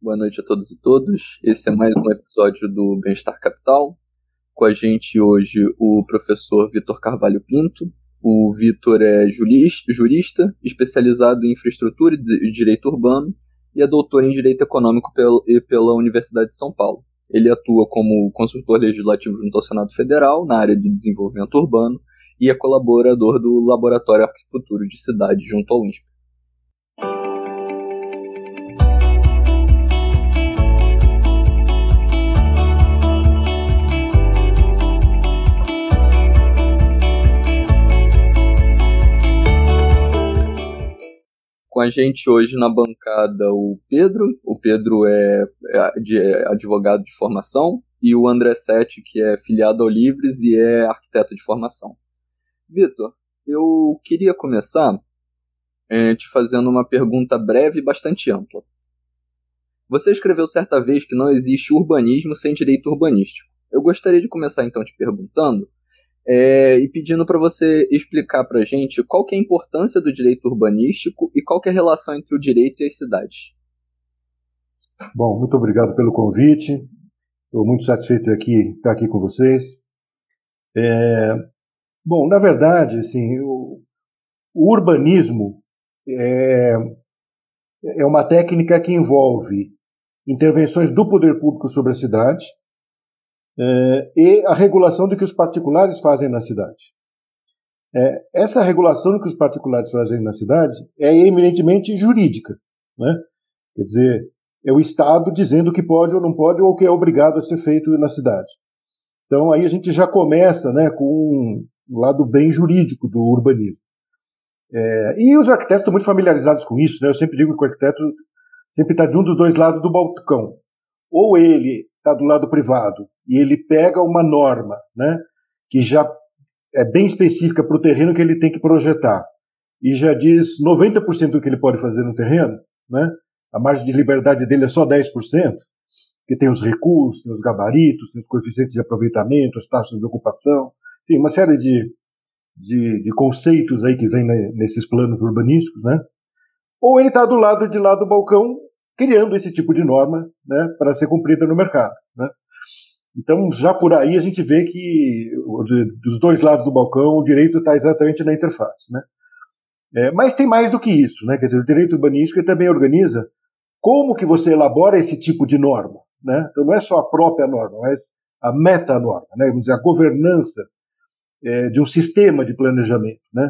Boa noite a todos e todas. Esse é mais um episódio do Bem-Estar Capital. Com a gente hoje o professor Vitor Carvalho Pinto. O Vitor é jurista, especializado em infraestrutura e direito urbano e é doutor em direito econômico pela Universidade de São Paulo. Ele atua como consultor legislativo junto ao Senado Federal na área de desenvolvimento urbano e é colaborador do Laboratório Arquitectura de Cidade junto ao INSPE. Com a gente hoje na bancada o Pedro. O Pedro é, é, é advogado de formação e o André Sete, que é filiado ao Livres e é arquiteto de formação. Vitor, eu queria começar é, te fazendo uma pergunta breve e bastante ampla. Você escreveu certa vez que não existe urbanismo sem direito urbanístico. Eu gostaria de começar então te perguntando é, e pedindo para você explicar para gente qual que é a importância do direito urbanístico e qual que é a relação entre o direito e as cidades. Bom, muito obrigado pelo convite. Estou muito satisfeito de aqui, estar aqui com vocês. É, bom, na verdade, assim, o, o urbanismo é, é uma técnica que envolve intervenções do poder público sobre a cidade, é, e a regulação do que os particulares fazem na cidade. É, essa regulação do que os particulares fazem na cidade é eminentemente jurídica. Né? Quer dizer, é o Estado dizendo o que pode ou não pode ou o que é obrigado a ser feito na cidade. Então aí a gente já começa né, com um lado bem jurídico do urbanismo. É, e os arquitetos estão muito familiarizados com isso. Né? Eu sempre digo que o arquiteto sempre está de um dos dois lados do balcão. Ou ele está do lado privado e ele pega uma norma, né, que já é bem específica para o terreno que ele tem que projetar e já diz 90% do que ele pode fazer no terreno, né? A margem de liberdade dele é só 10%, que tem os recursos, tem os gabaritos, tem os coeficientes de aproveitamento, as taxas de ocupação, tem uma série de, de, de conceitos aí que vem nesses planos urbanísticos, né? Ou ele está do lado de lá do balcão criando esse tipo de norma né, para ser cumprida no mercado. Né? Então, já por aí a gente vê que dos dois lados do balcão o direito está exatamente na interface. Né? É, mas tem mais do que isso. Né? Quer dizer, o direito urbanístico também organiza como que você elabora esse tipo de norma. Né? Então, não é só a própria norma, mas a meta-norma, né? vamos dizer, a governança é, de um sistema de planejamento. Né?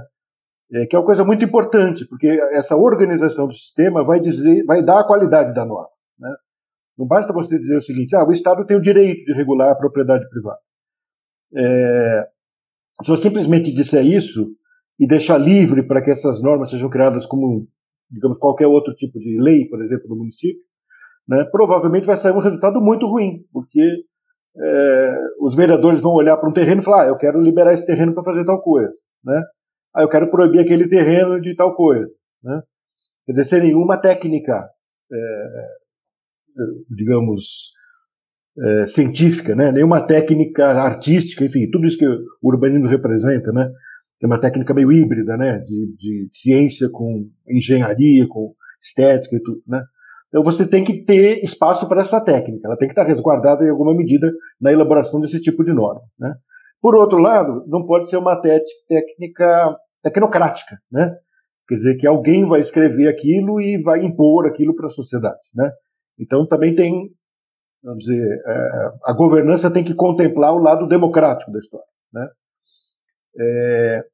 É, que é uma coisa muito importante, porque essa organização do sistema vai dizer, vai dar a qualidade da norma. Né? Não basta você dizer o seguinte: ah, o Estado tem o direito de regular a propriedade privada. É, se você simplesmente disser isso e deixar livre para que essas normas sejam criadas como, digamos, qualquer outro tipo de lei, por exemplo, no município, né, provavelmente vai sair um resultado muito ruim, porque é, os vereadores vão olhar para um terreno e falar: ah, eu quero liberar esse terreno para fazer tal coisa. Né? Ah, eu quero proibir aquele terreno de tal coisa. Né? Quer dizer, sem nenhuma técnica, é, digamos, é, científica, né? nenhuma técnica artística, enfim, tudo isso que o urbanismo representa, né? é uma técnica meio híbrida, né? de, de ciência com engenharia, com estética e tudo. Né? Então você tem que ter espaço para essa técnica, ela tem que estar resguardada em alguma medida na elaboração desse tipo de norma. Né? Por outro lado, não pode ser uma técnica tecnocrática, né? Quer dizer que alguém vai escrever aquilo e vai impor aquilo para a sociedade, né? Então também tem, vamos dizer, é, a governança tem que contemplar o lado democrático da história, né? É,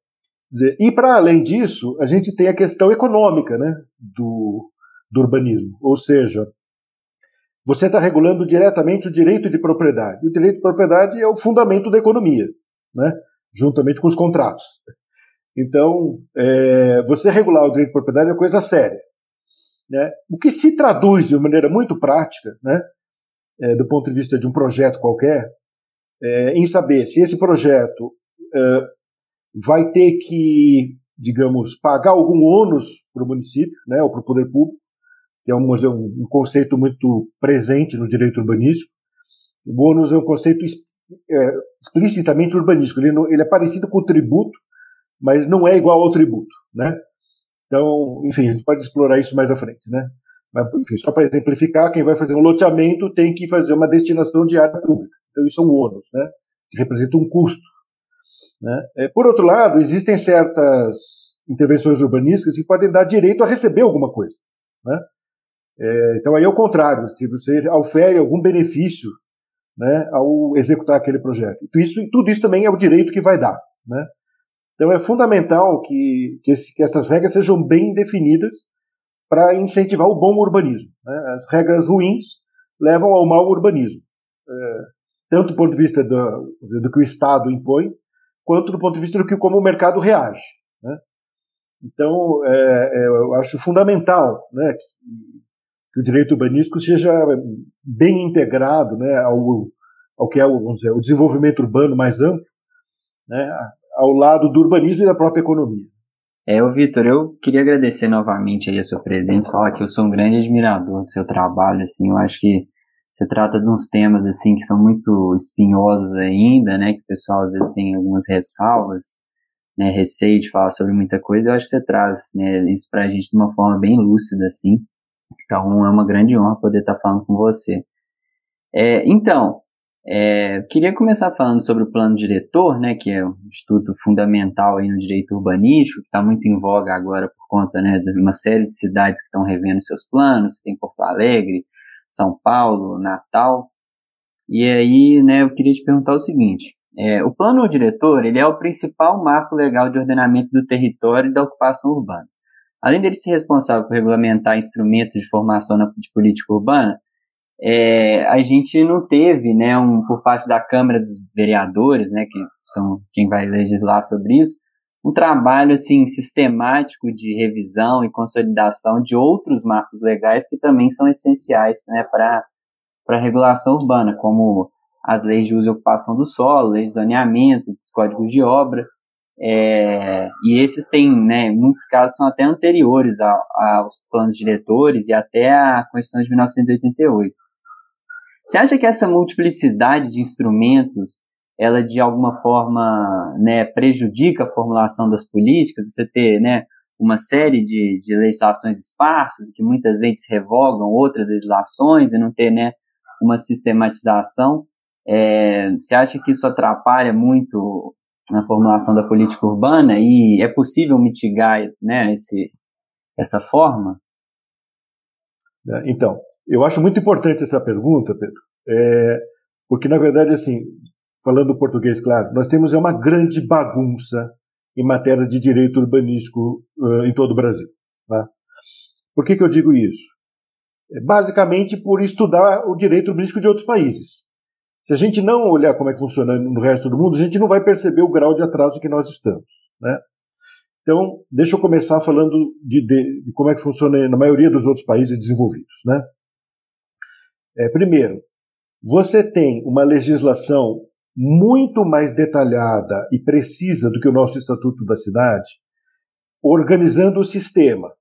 dizer, e para além disso, a gente tem a questão econômica, né? Do, do urbanismo, ou seja, você está regulando diretamente o direito de propriedade. E o direito de propriedade é o fundamento da economia, né? juntamente com os contratos. Então, é, você regular o direito de propriedade é uma coisa séria. Né? O que se traduz de maneira muito prática né, é, do ponto de vista de um projeto qualquer, é, em saber se esse projeto é, vai ter que, digamos, pagar algum ônus para o município, né, ou para o poder público, que é um, um, conceito muito presente no direito urbanístico. O ônus é um conceito é, explicitamente urbanístico. Ele, ele, é parecido com o tributo, mas não é igual ao tributo, né? Então, enfim, a gente pode explorar isso mais à frente, né? Mas, enfim, só para exemplificar, quem vai fazer um loteamento tem que fazer uma destinação de área pública. Então, isso é um ônus, né? Que representa um custo. Né? É, por outro lado, existem certas intervenções urbanísticas que podem dar direito a receber alguma coisa. Né? É, então, aí é o contrário, se você ofere algum benefício né, ao executar aquele projeto. Isso, tudo isso também é o direito que vai dar. Né? Então, é fundamental que, que, esse, que essas regras sejam bem definidas para incentivar o bom urbanismo. Né? As regras ruins levam ao mau urbanismo, é, tanto do ponto de vista do, do que o Estado impõe, quanto do ponto de vista do que como o mercado reage. Né? Então, é, é, eu acho fundamental né, que, que, o direito urbanístico seja bem integrado né, ao, ao que é o, dizer, o desenvolvimento urbano mais amplo, né, ao lado do urbanismo e da própria economia. É, o Vitor, eu queria agradecer novamente aí a sua presença, falar que eu sou um grande admirador do seu trabalho, assim, eu acho que você trata de uns temas assim que são muito espinhosos ainda, né? Que o pessoal às vezes tem algumas ressalvas, né? Receio de falar sobre muita coisa. Eu acho que você traz né, isso para a gente de uma forma bem lúcida, assim. Então é uma grande honra poder estar falando com você. É, então, é, queria começar falando sobre o plano diretor, né? Que é um estudo fundamental aí no direito urbanístico, que está muito em voga agora por conta né, de uma série de cidades que estão revendo seus planos. Tem Porto Alegre, são Paulo, Natal. E aí, né, eu queria te perguntar o seguinte: é, o plano diretor ele é o principal marco legal de ordenamento do território e da ocupação urbana. Além dele ser responsável por regulamentar instrumentos de formação de política urbana, é, a gente não teve, né, um, por parte da Câmara dos Vereadores, né, que são quem vai legislar sobre isso, um trabalho assim sistemático de revisão e consolidação de outros marcos legais que também são essenciais né, para a regulação urbana, como as leis de uso e ocupação do solo, leis de zoneamento, códigos de obra, é, e esses têm, né, em muitos casos, são até anteriores a, aos planos diretores e até à Constituição de 1988. Você acha que essa multiplicidade de instrumentos ela de alguma forma né, prejudica a formulação das políticas, você ter né, uma série de, de legislações esparsas que muitas vezes revogam outras legislações e não ter né, uma sistematização. É, você acha que isso atrapalha muito na formulação da política urbana e é possível mitigar né, esse, essa forma? É, então, eu acho muito importante essa pergunta, Pedro, é, porque na verdade assim falando português, claro, nós temos uma grande bagunça em matéria de direito urbanístico uh, em todo o Brasil. Tá? Por que, que eu digo isso? É basicamente por estudar o direito urbanístico de outros países. Se a gente não olhar como é que funciona no resto do mundo, a gente não vai perceber o grau de atraso que nós estamos. Né? Então, deixa eu começar falando de, de, de, como é que funciona na maioria dos outros países desenvolvidos. Né? É, primeiro, você tem uma legislação muito mais detalhada e precisa do que o nosso Estatuto da Cidade, organizando o sistema.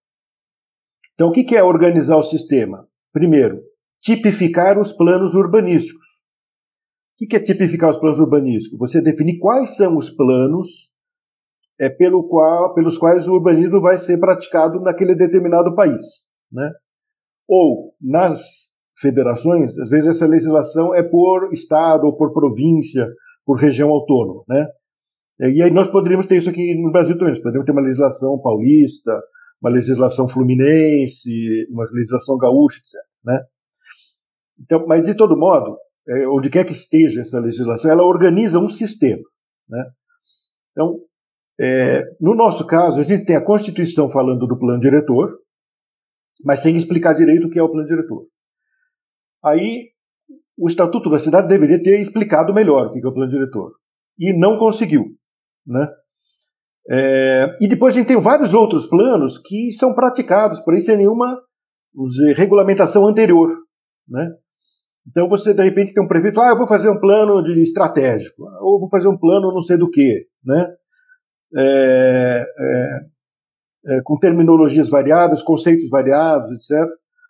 Então, o que é organizar o sistema? Primeiro, tipificar os planos urbanísticos. O que é tipificar os planos urbanísticos? Você definir quais são os planos é, pelo qual, pelos quais o urbanismo vai ser praticado naquele determinado país. Né? Ou, nas federações, às vezes essa legislação é por estado ou por província, por região autônoma, né? E aí nós poderíamos ter isso aqui no Brasil também, poderíamos ter uma legislação paulista, uma legislação fluminense, uma legislação gaúcha, etc. Né? Então, mas de todo modo, é, onde quer que esteja essa legislação, ela organiza um sistema. Né? Então, é, no nosso caso, a gente tem a Constituição falando do plano diretor, mas sem explicar direito o que é o plano diretor. Aí o Estatuto da Cidade deveria ter explicado melhor o que é o plano diretor. E não conseguiu. Né? É, e depois a gente tem vários outros planos que são praticados por aí sem nenhuma dizer, regulamentação anterior. Né? Então você de repente tem um prefeito, ah, eu vou fazer um plano de estratégico, ou vou fazer um plano não sei do que, né? É, é, é, com terminologias variadas, conceitos variados, etc.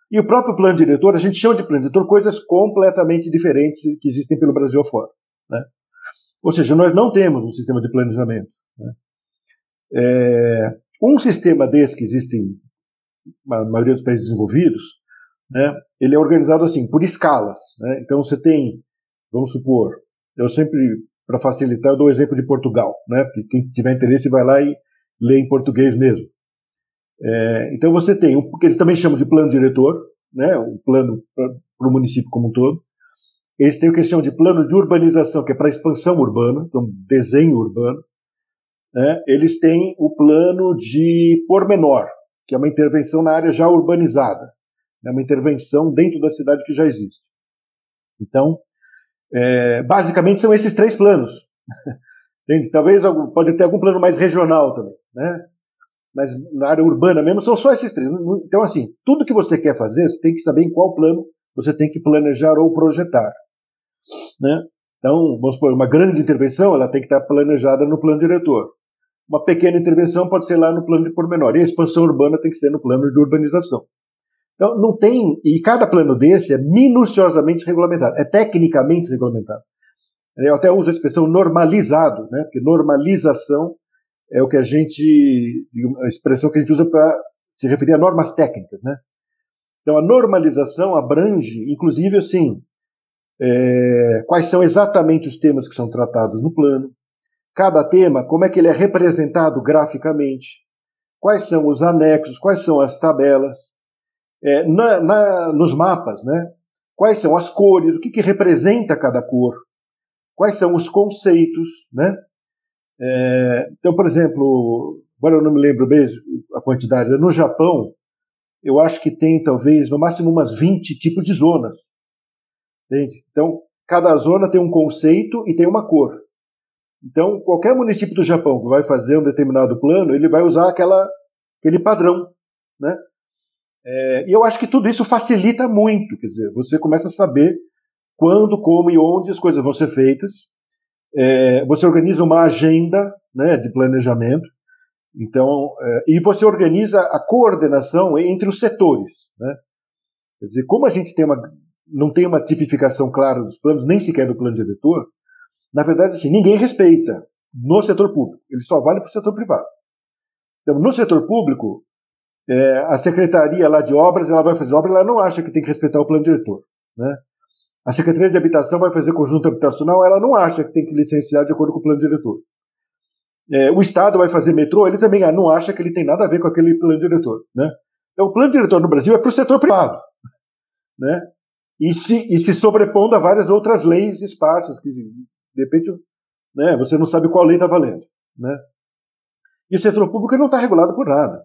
E o próprio plano diretor, a gente chama de plano diretor coisas completamente diferentes que existem pelo Brasil afora. Né? Ou seja, nós não temos um sistema de planejamento. Né? É, um sistema desse que existe na maioria dos países desenvolvidos, né, ele é organizado assim, por escalas. Né? Então você tem, vamos supor, eu sempre, para facilitar, eu dou o exemplo de Portugal, né? porque quem tiver interesse vai lá e lê em português mesmo. É, então você tem o que eles também chamam de plano diretor, né, o plano para o município como um todo. Eles têm o que eles chamam de plano de urbanização, que é para expansão urbana, então desenho urbano. Né? Eles têm o plano de pormenor, que é uma intervenção na área já urbanizada, é uma intervenção dentro da cidade que já existe. Então, é, basicamente são esses três planos. Entende? Talvez pode ter algum plano mais regional também, né? mas na área urbana mesmo, são só esses três. Então, assim, tudo que você quer fazer, você tem que saber em qual plano você tem que planejar ou projetar. Né? Então, vamos supor, uma grande intervenção, ela tem que estar planejada no plano diretor. Uma pequena intervenção pode ser lá no plano de pormenor. E a expansão urbana tem que ser no plano de urbanização. Então, não tem. E cada plano desse é minuciosamente regulamentado, é tecnicamente regulamentado. Eu até uso a expressão normalizado, né? porque normalização é o que a gente, a expressão que a gente usa para se referir a normas técnicas, né? Então a normalização abrange, inclusive, assim, é, quais são exatamente os temas que são tratados no plano, cada tema, como é que ele é representado graficamente, quais são os anexos, quais são as tabelas, é, na, na, nos mapas, né? Quais são as cores, o que, que representa cada cor, quais são os conceitos, né? É, então, por exemplo, agora eu não me lembro bem a quantidade, no Japão, eu acho que tem talvez no máximo umas 20 tipos de zonas. Entende? Então, cada zona tem um conceito e tem uma cor. Então, qualquer município do Japão que vai fazer um determinado plano, ele vai usar aquela, aquele padrão. Né? É, e eu acho que tudo isso facilita muito. Quer dizer, você começa a saber quando, como e onde as coisas vão ser feitas é, você organiza uma agenda né, de planejamento, então, é, e você organiza a coordenação entre os setores. Né? Quer dizer, como a gente tem uma, não tem uma tipificação clara dos planos, nem sequer do plano diretor, na verdade, assim, ninguém respeita no setor público, ele só vale para o setor privado. Então, no setor público, é, a secretaria lá de obras, ela vai fazer obra, ela não acha que tem que respeitar o plano diretor. Né? A Secretaria de Habitação vai fazer conjunto habitacional, ela não acha que tem que licenciar de acordo com o plano diretor. É, o Estado vai fazer metrô, ele também não acha que ele tem nada a ver com aquele plano diretor. Né? Então, o plano diretor no Brasil é para o setor privado. Né? E, se, e se sobrepondo a várias outras leis esparsas, que de repente né, você não sabe qual lei está valendo. Né? E o setor público não está regulado por nada.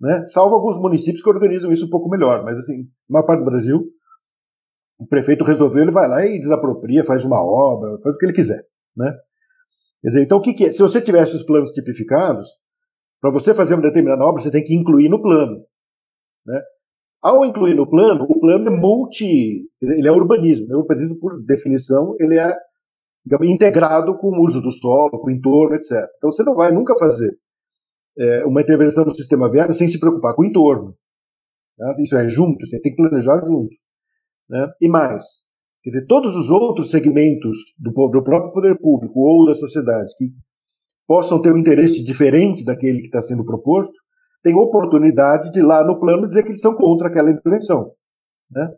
Né? Salvo alguns municípios que organizam isso um pouco melhor, mas assim, a maior parte do Brasil o prefeito resolveu, ele vai lá e desapropria, faz uma obra, faz o que ele quiser. Né? Quer dizer, então, o que, que é? Se você tivesse os planos tipificados, para você fazer uma determinada obra, você tem que incluir no plano. Né? Ao incluir no plano, o plano é multi, ele é urbanismo. O urbanismo, por definição, ele é integrado com o uso do solo, com o entorno, etc. Então você não vai nunca fazer é, uma intervenção no sistema viário sem se preocupar com o entorno. Né? Isso é junto, você tem que planejar junto. Né? E mais, quer dizer, todos os outros segmentos do, do próprio poder público ou da sociedade que possam ter um interesse diferente daquele que está sendo proposto, têm oportunidade de lá no plano dizer que eles são contra aquela intervenção. Né?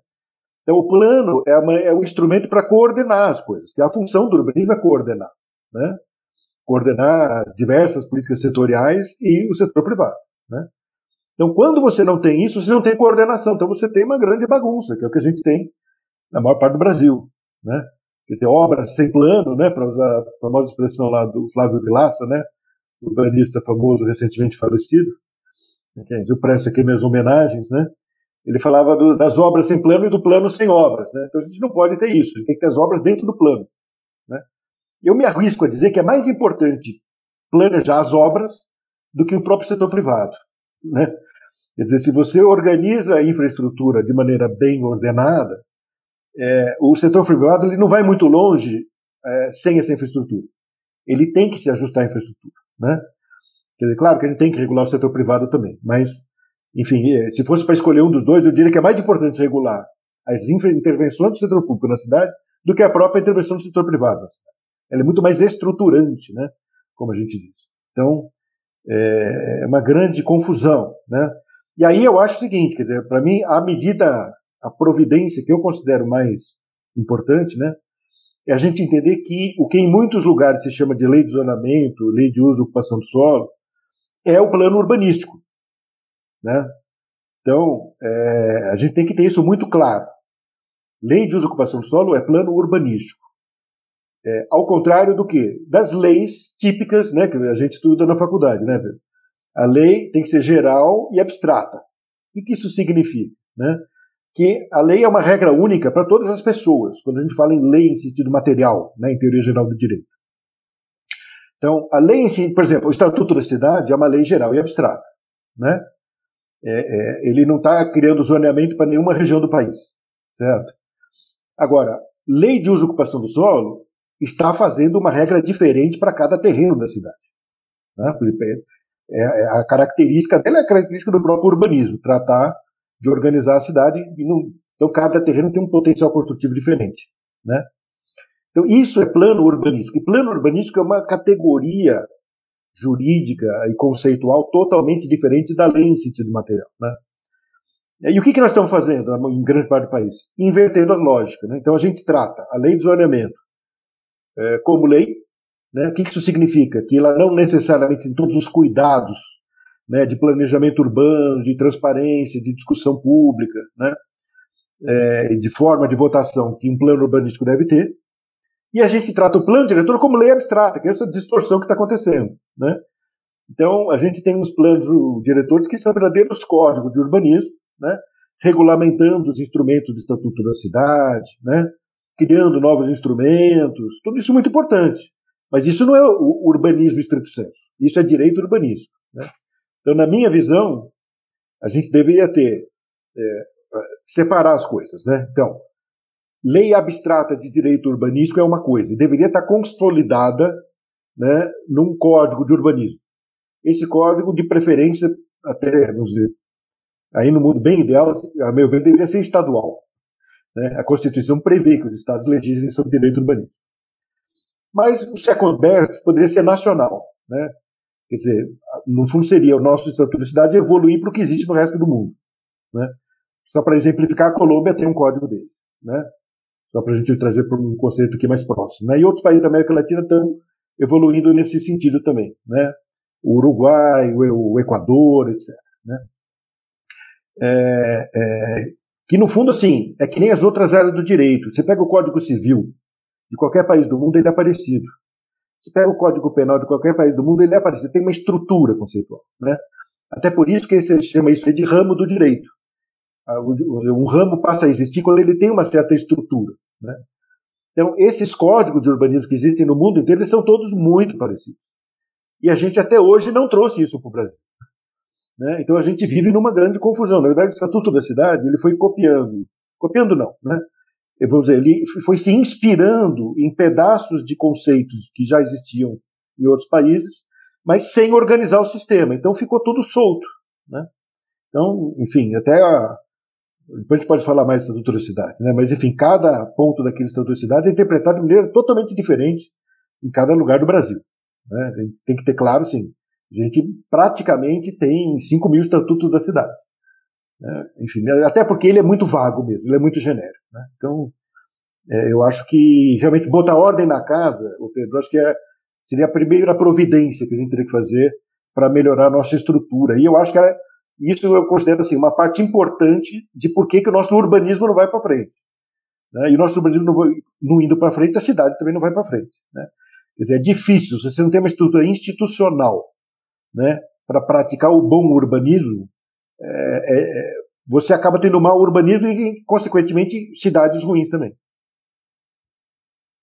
Então, o plano é, uma, é um instrumento para coordenar as coisas, que a função do urbanismo é coordenar. Né? Coordenar diversas políticas setoriais e o setor privado. Né? Então, quando você não tem isso, você não tem coordenação. Então, você tem uma grande bagunça, que é o que a gente tem na maior parte do Brasil. Né? Quer dizer, obras sem plano, né, para usar a famosa expressão lá do Flávio Vilaça, né, urbanista famoso recentemente falecido, eu presto aqui minhas homenagens, né, ele falava do, das obras sem plano e do plano sem obras. Né? Então, a gente não pode ter isso, a gente tem que ter as obras dentro do plano. Eu me arrisco a dizer que é mais importante planejar as obras do que o próprio setor privado. Né? Quer dizer, se você organiza a infraestrutura de maneira bem ordenada, é, o setor privado ele não vai muito longe é, sem essa infraestrutura. Ele tem que se ajustar à infraestrutura. Né? Quer dizer, claro que a gente tem que regular o setor privado também, mas, enfim, é, se fosse para escolher um dos dois, eu diria que é mais importante regular as intervenções do setor público na cidade do que a própria intervenção do setor privado. Ela é muito mais estruturante, né? como a gente diz. Então, é, é uma grande confusão. Né? E aí eu acho o seguinte, quer dizer, para mim, a medida, a providência que eu considero mais importante, né, é a gente entender que o que em muitos lugares se chama de lei de zonamento, lei de uso e ocupação do solo, é o plano urbanístico. Né? Então, é, a gente tem que ter isso muito claro. Lei de uso e ocupação do solo é plano urbanístico. É, ao contrário do que? Das leis típicas né, que a gente estuda na faculdade. Né, a lei tem que ser geral e abstrata. O que isso significa? Né? Que a lei é uma regra única para todas as pessoas, quando a gente fala em lei em sentido material, né, em teoria geral do direito. Então, a lei em si, por exemplo, o Estatuto da Cidade é uma lei geral e abstrata. Né? É, é, ele não está criando zoneamento para nenhuma região do país. Certo? Agora, lei de uso e ocupação do solo está fazendo uma regra diferente para cada terreno da cidade. Né? É, é, a característica dela é a característica do próprio urbanismo, tratar de organizar a cidade. Não, então, cada terreno tem um potencial construtivo diferente. Né? Então, isso é plano urbanístico. E plano urbanístico é uma categoria jurídica e conceitual totalmente diferente da lei em sentido material. Né? E o que, que nós estamos fazendo em grande parte do país? Invertendo as lógicas. Né? Então a gente trata a lei de zoneamento é, como lei. Né? O que, isso significa? Que ela não necessariamente tem todos os cuidados né, de planejamento urbano, de transparência, de discussão pública, né, é, de forma de votação que um plano urbanístico deve ter. E a gente trata o plano diretor como lei abstrata, que é essa distorção que está acontecendo. Né? Então, a gente tem os planos diretores que são verdadeiros códigos de urbanismo, né? regulamentando os instrumentos do Estatuto da Cidade, né? Criando novos instrumentos, tudo isso é muito importante. Mas isso não é o urbanismo estrito senso, isso é direito urbanístico. Né? Então, na minha visão, a gente deveria ter, é, separar as coisas. Né? Então, lei abstrata de direito urbanístico é uma coisa, e deveria estar consolidada né, num código de urbanismo. Esse código, de preferência, até, vamos dizer, aí no mundo bem ideal, a meu ver, deveria ser estadual. Né? A Constituição prevê que os estados legislem sobre direito urbanístico. Mas o second best poderia ser nacional. Né? Quer dizer, no fundo seria o nosso Estatuto de Cidade evoluir para o que existe no resto do mundo. Né? Só para exemplificar, a Colômbia tem um código dele. Né? Só para a gente trazer para um conceito aqui mais próximo. Né? E outros países da América Latina estão evoluindo nesse sentido também. Né? O Uruguai, o Equador, etc. Né? É, é, que no fundo, assim, é que nem as outras áreas do direito. Você pega o Código Civil de qualquer país do mundo, ele é parecido. Você pega o Código Penal de qualquer país do mundo, ele é parecido. Tem uma estrutura conceitual. Né? Até por isso que se chama isso de ramo do direito. Ah, um ramo passa a existir quando ele tem uma certa estrutura. Né? Então, esses códigos de urbanismo que existem no mundo inteiro, eles são todos muito parecidos. E a gente até hoje não trouxe isso para o Brasil. Né? Então a gente vive numa grande confusão. Na verdade, o Estatuto da Cidade ele foi copiando, copiando não, né? Vamos dizer, ele foi se inspirando em pedaços de conceitos que já existiam em outros países, mas sem organizar o sistema. Então ficou tudo solto, né? Então, enfim, até a, depois a gente pode falar mais da Cidade, né? Mas enfim, cada ponto daquele Cidade é interpretado de maneira totalmente diferente em cada lugar do Brasil. Né? Tem que ter claro, sim, a gente praticamente tem 5 mil estatutos da cidade. Né? Enfim, até porque ele é muito vago mesmo, ele é muito genérico. Né? Então, é, eu acho que realmente botar ordem na casa, o Pedro, acho que é, seria a primeira providência que a gente teria que fazer para melhorar a nossa estrutura. E eu acho que era, isso eu considero assim, uma parte importante de por que, que o nosso urbanismo não vai para frente. Né? E o nosso urbanismo não, não indo para frente, a cidade também não vai para frente. Né? Quer dizer, é difícil, se você não tem uma estrutura institucional né, para praticar o bom urbanismo, é, é, é, você acaba tendo mau urbanismo e, consequentemente, cidades ruins também.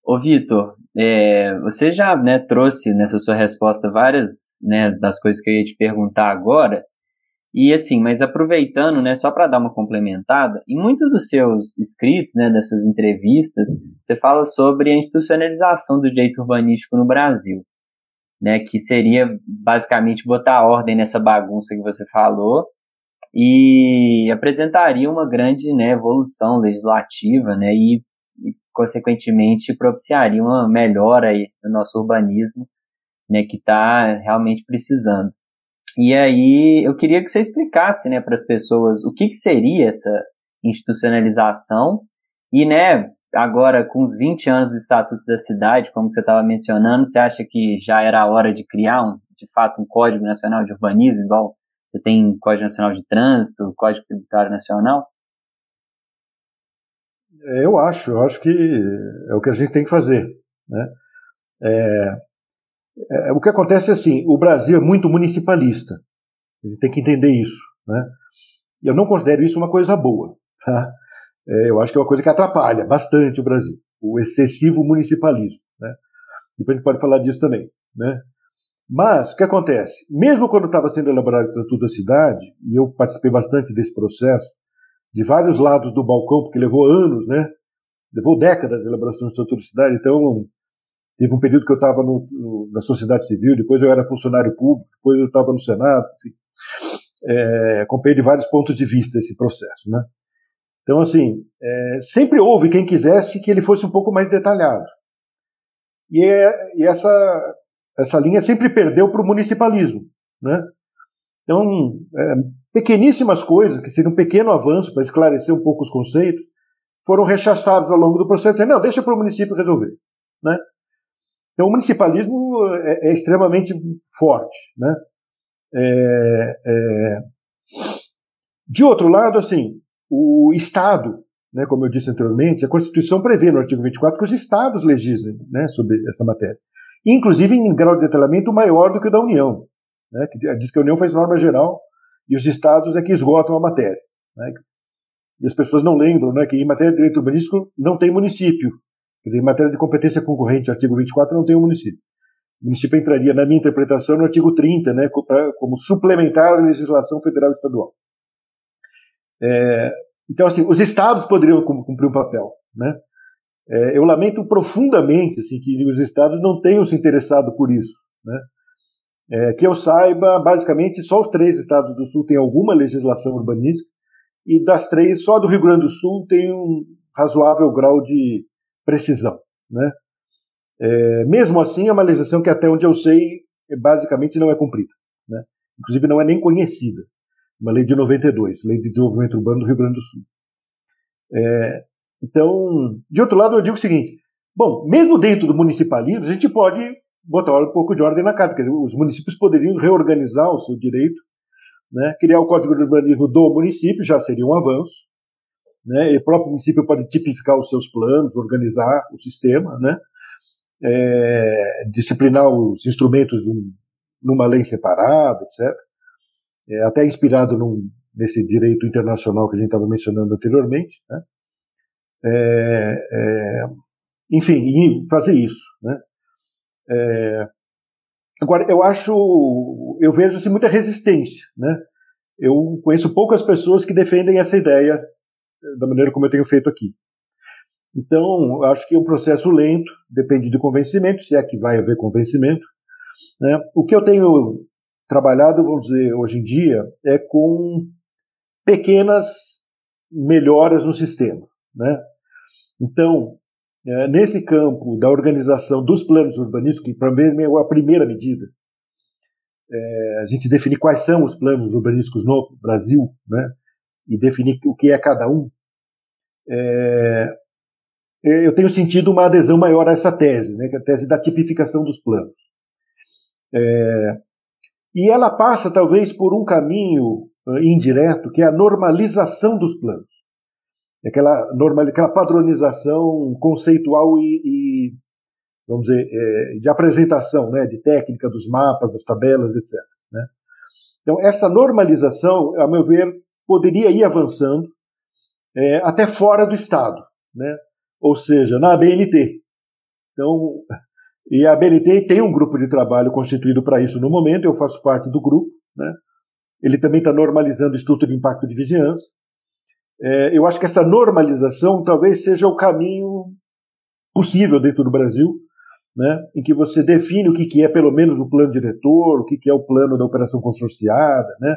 Ô Vitor, é, você já né, trouxe nessa sua resposta várias né, das coisas que eu ia te perguntar agora, E assim, mas aproveitando, né, só para dar uma complementada, em muitos dos seus escritos, né, das suas entrevistas, você fala sobre a institucionalização do direito urbanístico no Brasil, né, que seria basicamente botar ordem nessa bagunça que você falou e apresentaria uma grande, né, evolução legislativa, né, e, e consequentemente propiciaria uma melhora aí no nosso urbanismo, né, que está realmente precisando. E aí eu queria que você explicasse, né, para as pessoas o que, que seria essa institucionalização e, né, agora com os 20 anos dos estatutos da cidade, como você estava mencionando, você acha que já era a hora de criar, um, de fato, um Código Nacional de Urbanismo, igual você tem Código Nacional de Trânsito, Código Tributário Nacional? É, eu acho, eu acho que é o que a gente tem que fazer, né? É, é, o que acontece é assim, o Brasil é muito municipalista. A gente tem que entender isso. Né? Eu não considero isso uma coisa boa. Tá? É, eu acho que é uma coisa que atrapalha bastante o Brasil, o excessivo municipalismo. Né? Depois a gente pode falar disso também. Né? Mas, o que acontece? Mesmo quando estava sendo elaborado o Estatuto da Cidade, e eu participei bastante desse processo, de vários lados do balcão, porque levou anos, né? levou décadas a elaboração do Estatuto da Cidade, então Teve um período que eu estava na sociedade civil, depois eu era funcionário público, depois eu estava no Senado. Enfim. É, acompanhei de vários pontos de vista esse processo. Né? Então, assim, é, sempre houve quem quisesse que ele fosse um pouco mais detalhado. E, é, e essa, essa linha sempre perdeu para o municipalismo. Né? Então, é, pequeníssimas coisas, que seriam um pequeno avanço para esclarecer um pouco os conceitos, foram rechaçados ao longo do processo. Não, deixa para o município resolver. Né? Então, o municipalismo é, é extremamente forte. Né? É, é... De outro lado, assim, o Estado, né, como eu disse anteriormente, a Constituição prevê no artigo 24 que os Estados legislem né, sobre essa matéria. Inclusive em grau de detalhamento maior do que o da União. Né, que diz que a União faz norma geral e os Estados é que esgotam a matéria. Né, e as pessoas não lembram né, que em matéria de direito urbanístico não tem município. Quer dizer, em matéria de competência concorrente, artigo 24, não tem um município. O município entraria, na minha interpretação, no artigo 30, né, como suplementar à legislação federal e estadual. É, então, assim, os estados poderiam cumprir um papel. Né? É, eu lamento profundamente assim, que os estados não tenham se interessado por isso. Né? É, que eu saiba, basicamente, só os três estados do Sul têm alguma legislação urbanística, e das três, só do Rio Grande do Sul tem um razoável grau de precisão. Né? É, mesmo assim, é uma legislação que, até onde eu sei, basicamente não é cumprida. Né? Inclusive, não é nem conhecida. Uma lei de 92, Lei de Desenvolvimento Urbano do Rio Grande do Sul. É, então, de outro lado, eu digo o seguinte: bom, mesmo dentro do municipalismo, a gente pode botar um pouco de ordem na casa. Dizer, os municípios poderiam reorganizar o seu direito, né? criar o Código de Urbanismo do município, já seria um avanço. Né? E o próprio município pode tipificar os seus planos, organizar o sistema, né? É, disciplinar os instrumentos numa lei separada, etc. É, até inspirado num, nesse direito internacional que a gente estava mencionando anteriormente, né? É, é, enfim, fazer isso, né? É, agora, eu acho, eu vejo assim, muita resistência, né? Eu conheço poucas pessoas que defendem essa ideia da maneira como eu tenho feito aqui. Então, acho que é um processo lento, depende do convencimento, se é que vai haver convencimento. Né? O que eu tenho trabalhado, vamos dizer, hoje em dia, é com pequenas melhoras no sistema. Né? Então, é, nesse campo da organização dos planos urbanísticos, que para mim é a primeira medida, é, a gente definir quais são os planos urbanísticos no Brasil, né? e definir o que é cada um, é, eu tenho sentido uma adesão maior a essa tese, né, que é a tese da tipificação dos planos. É, e ela passa, talvez, por um caminho uh, indireto, que é a normalização dos planos. Aquela, normal, aquela padronização conceitual e, e vamos dizer, é, de apresentação, né, de técnica dos mapas, das tabelas, etc. Né? Então, essa normalização, a meu ver, poderia ir avançando é, até fora do Estado, né? ou seja, na ABNT. Então, e a ABNT tem um grupo de trabalho constituído para isso no momento, eu faço parte do grupo. Né? ele também está normalizando o Instituto de Impacto de Vizinhança. É, eu acho que essa normalização talvez seja o caminho possível dentro do Brasil, né, em que você define o que, que é pelo menos o plano diretor, o que, que é o plano da operação consorciada, né,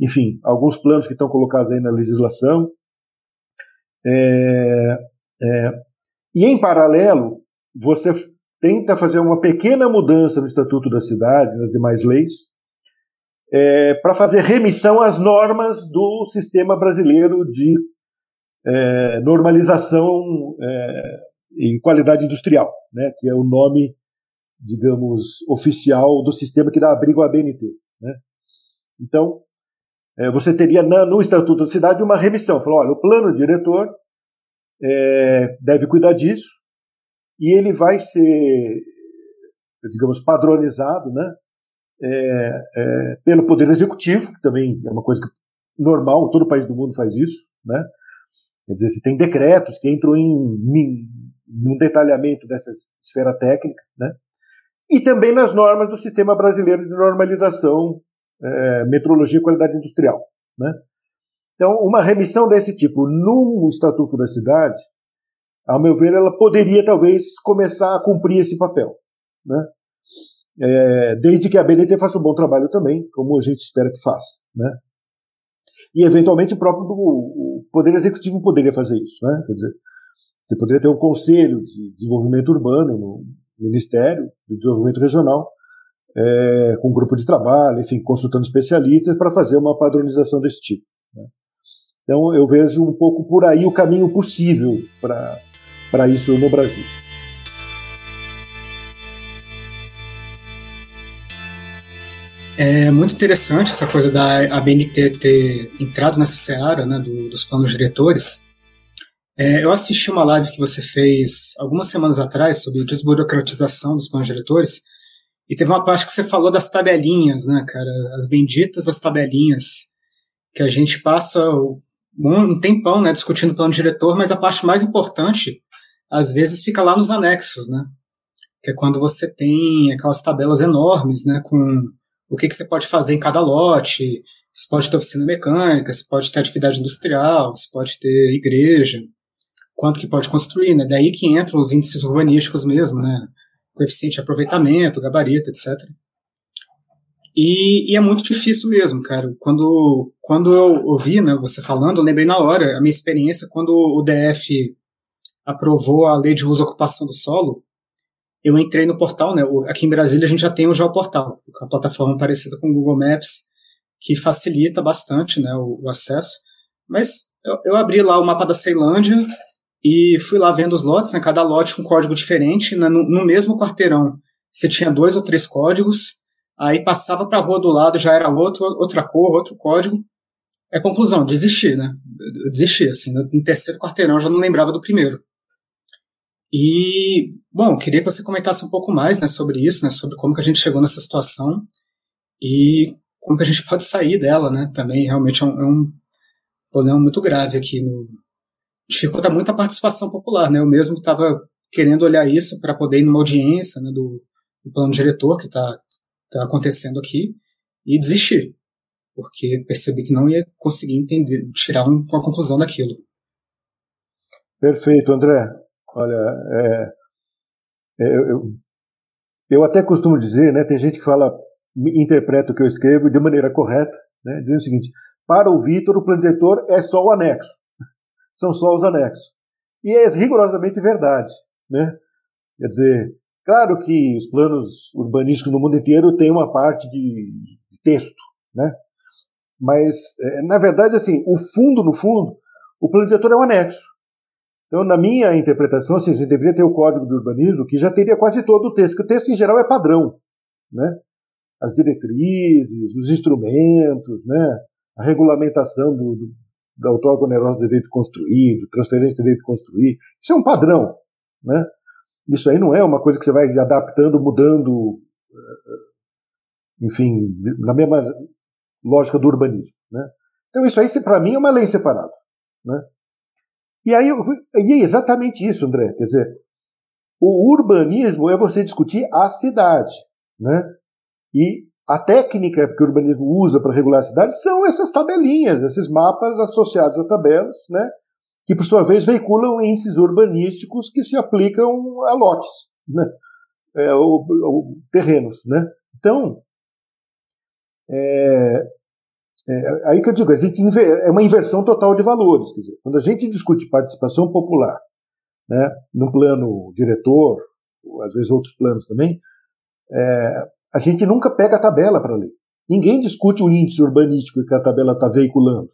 enfim, alguns planos que estão colocados aí na legislação. É, é, e em paralelo, você tenta fazer uma pequena mudança no Estatuto da Cidade, nas demais leis, é, para fazer remissão às normas do sistema brasileiro de é, normalização é, e qualidade industrial, né, que é o nome, digamos, oficial do sistema que dá abrigo à BNT. Né? Então, é, você teria na, no Estatuto da Cidade uma remissão. Falou, olha, o plano diretor é, deve cuidar disso e ele vai ser, digamos, padronizado, né, é, é, pelo Poder Executivo, que também é uma coisa normal, todo país do mundo faz isso, né? Quer dizer, você tem decretos que entram em um detalhamento dessa esfera técnica, né? E também nas normas do Sistema Brasileiro de Normalização, é, Metrologia e Qualidade Industrial, né? Então, uma remissão desse tipo no Estatuto da Cidade, ao meu ver, ela poderia talvez começar a cumprir esse papel, né? é, desde que a BNT faça um bom trabalho também, como a gente espera que faça. Né? E, eventualmente, o próprio Poder Executivo poderia fazer isso. Né? Quer dizer, você poderia ter um conselho de desenvolvimento urbano no Ministério de Desenvolvimento Regional, é, com um grupo de trabalho, enfim, consultando especialistas para fazer uma padronização desse tipo. Né? Então, eu vejo um pouco por aí o caminho possível para isso no Brasil. É muito interessante essa coisa da ABNT ter entrado nessa seara né, do, dos planos diretores. É, eu assisti uma live que você fez algumas semanas atrás sobre desburocratização dos planos diretores e teve uma parte que você falou das tabelinhas, né, cara? As benditas das tabelinhas que a gente passa um tempão, né, discutindo o plano diretor, mas a parte mais importante às vezes fica lá nos anexos, né? Que é quando você tem aquelas tabelas enormes, né, com o que, que você pode fazer em cada lote, você pode ter oficina mecânica, você pode ter atividade industrial, você pode ter igreja, quanto que pode construir, né? Daí que entram os índices urbanísticos mesmo, né? Coeficiente de aproveitamento, gabarito, etc. E, e, é muito difícil mesmo, cara. Quando, quando eu ouvi né, você falando, eu lembrei na hora a minha experiência quando o DF aprovou a lei de uso e ocupação do solo eu entrei no portal, né? Aqui em Brasília a gente já tem o Geoportal, é uma plataforma parecida com o Google Maps, que facilita bastante né, o, o acesso. Mas eu, eu, abri lá o mapa da Ceilândia e fui lá vendo os lotes, né, cada lote com um código diferente. Né, no, no, mesmo quarteirão você tinha dois ou três códigos, aí passava para a rua do lado, já era outro, outra cor, outro código. É conclusão, desisti, né? desisti, assim, no terceiro quarteirão já não lembrava do primeiro. E, bom, queria que você comentasse um pouco mais né, sobre isso, né, sobre como que a gente chegou nessa situação e como que a gente pode sair dela, né? Também realmente é um, é um problema muito grave aqui no dificulta muito a participação popular, né? Eu mesmo estava querendo olhar isso para poder ir numa audiência né, do, do plano diretor que está tá acontecendo aqui e desistir, porque percebi que não ia conseguir entender, tirar um, uma conclusão daquilo. Perfeito, André. Olha, é, é, eu, eu até costumo dizer, né, tem gente que fala, interpreta o que eu escrevo de maneira correta, né, dizendo o seguinte: para o Vitor, o plano diretor é só o anexo, são só os anexos. E é rigorosamente verdade. Né? Quer dizer, claro que os planos urbanísticos no mundo inteiro têm uma parte de texto, né? mas, é, na verdade, assim, o fundo, no fundo, o plano diretor é um anexo. Então, na minha interpretação, assim, gente deveria ter o Código de Urbanismo, que já teria quase todo o texto, que o texto, em geral, é padrão. Né? As diretrizes, os instrumentos, né? a regulamentação do, do, da outorga onerosa de direito construído, transferência de direito construir. Isso é um padrão. Né? Isso aí não é uma coisa que você vai adaptando, mudando, eh, enfim, na mesma lógica do urbanismo. Né? Então, isso aí, para mim, é uma lei separada. Né? E aí e é exatamente isso, André. Quer dizer, o urbanismo é você discutir a cidade, né? E a técnica que o urbanismo usa para regular a cidade são essas tabelinhas, esses mapas associados a tabelas, né, que por sua vez veiculam índices urbanísticos que se aplicam a lotes, né, é, ou, ou terrenos, né. Então, é, é, aí que eu digo, a gente é uma inversão total de valores. Quer dizer, quando a gente discute participação popular, né, no plano diretor, ou às vezes outros planos também, é, a gente nunca pega a tabela para ler. Ninguém discute o índice urbanístico que a tabela está veiculando.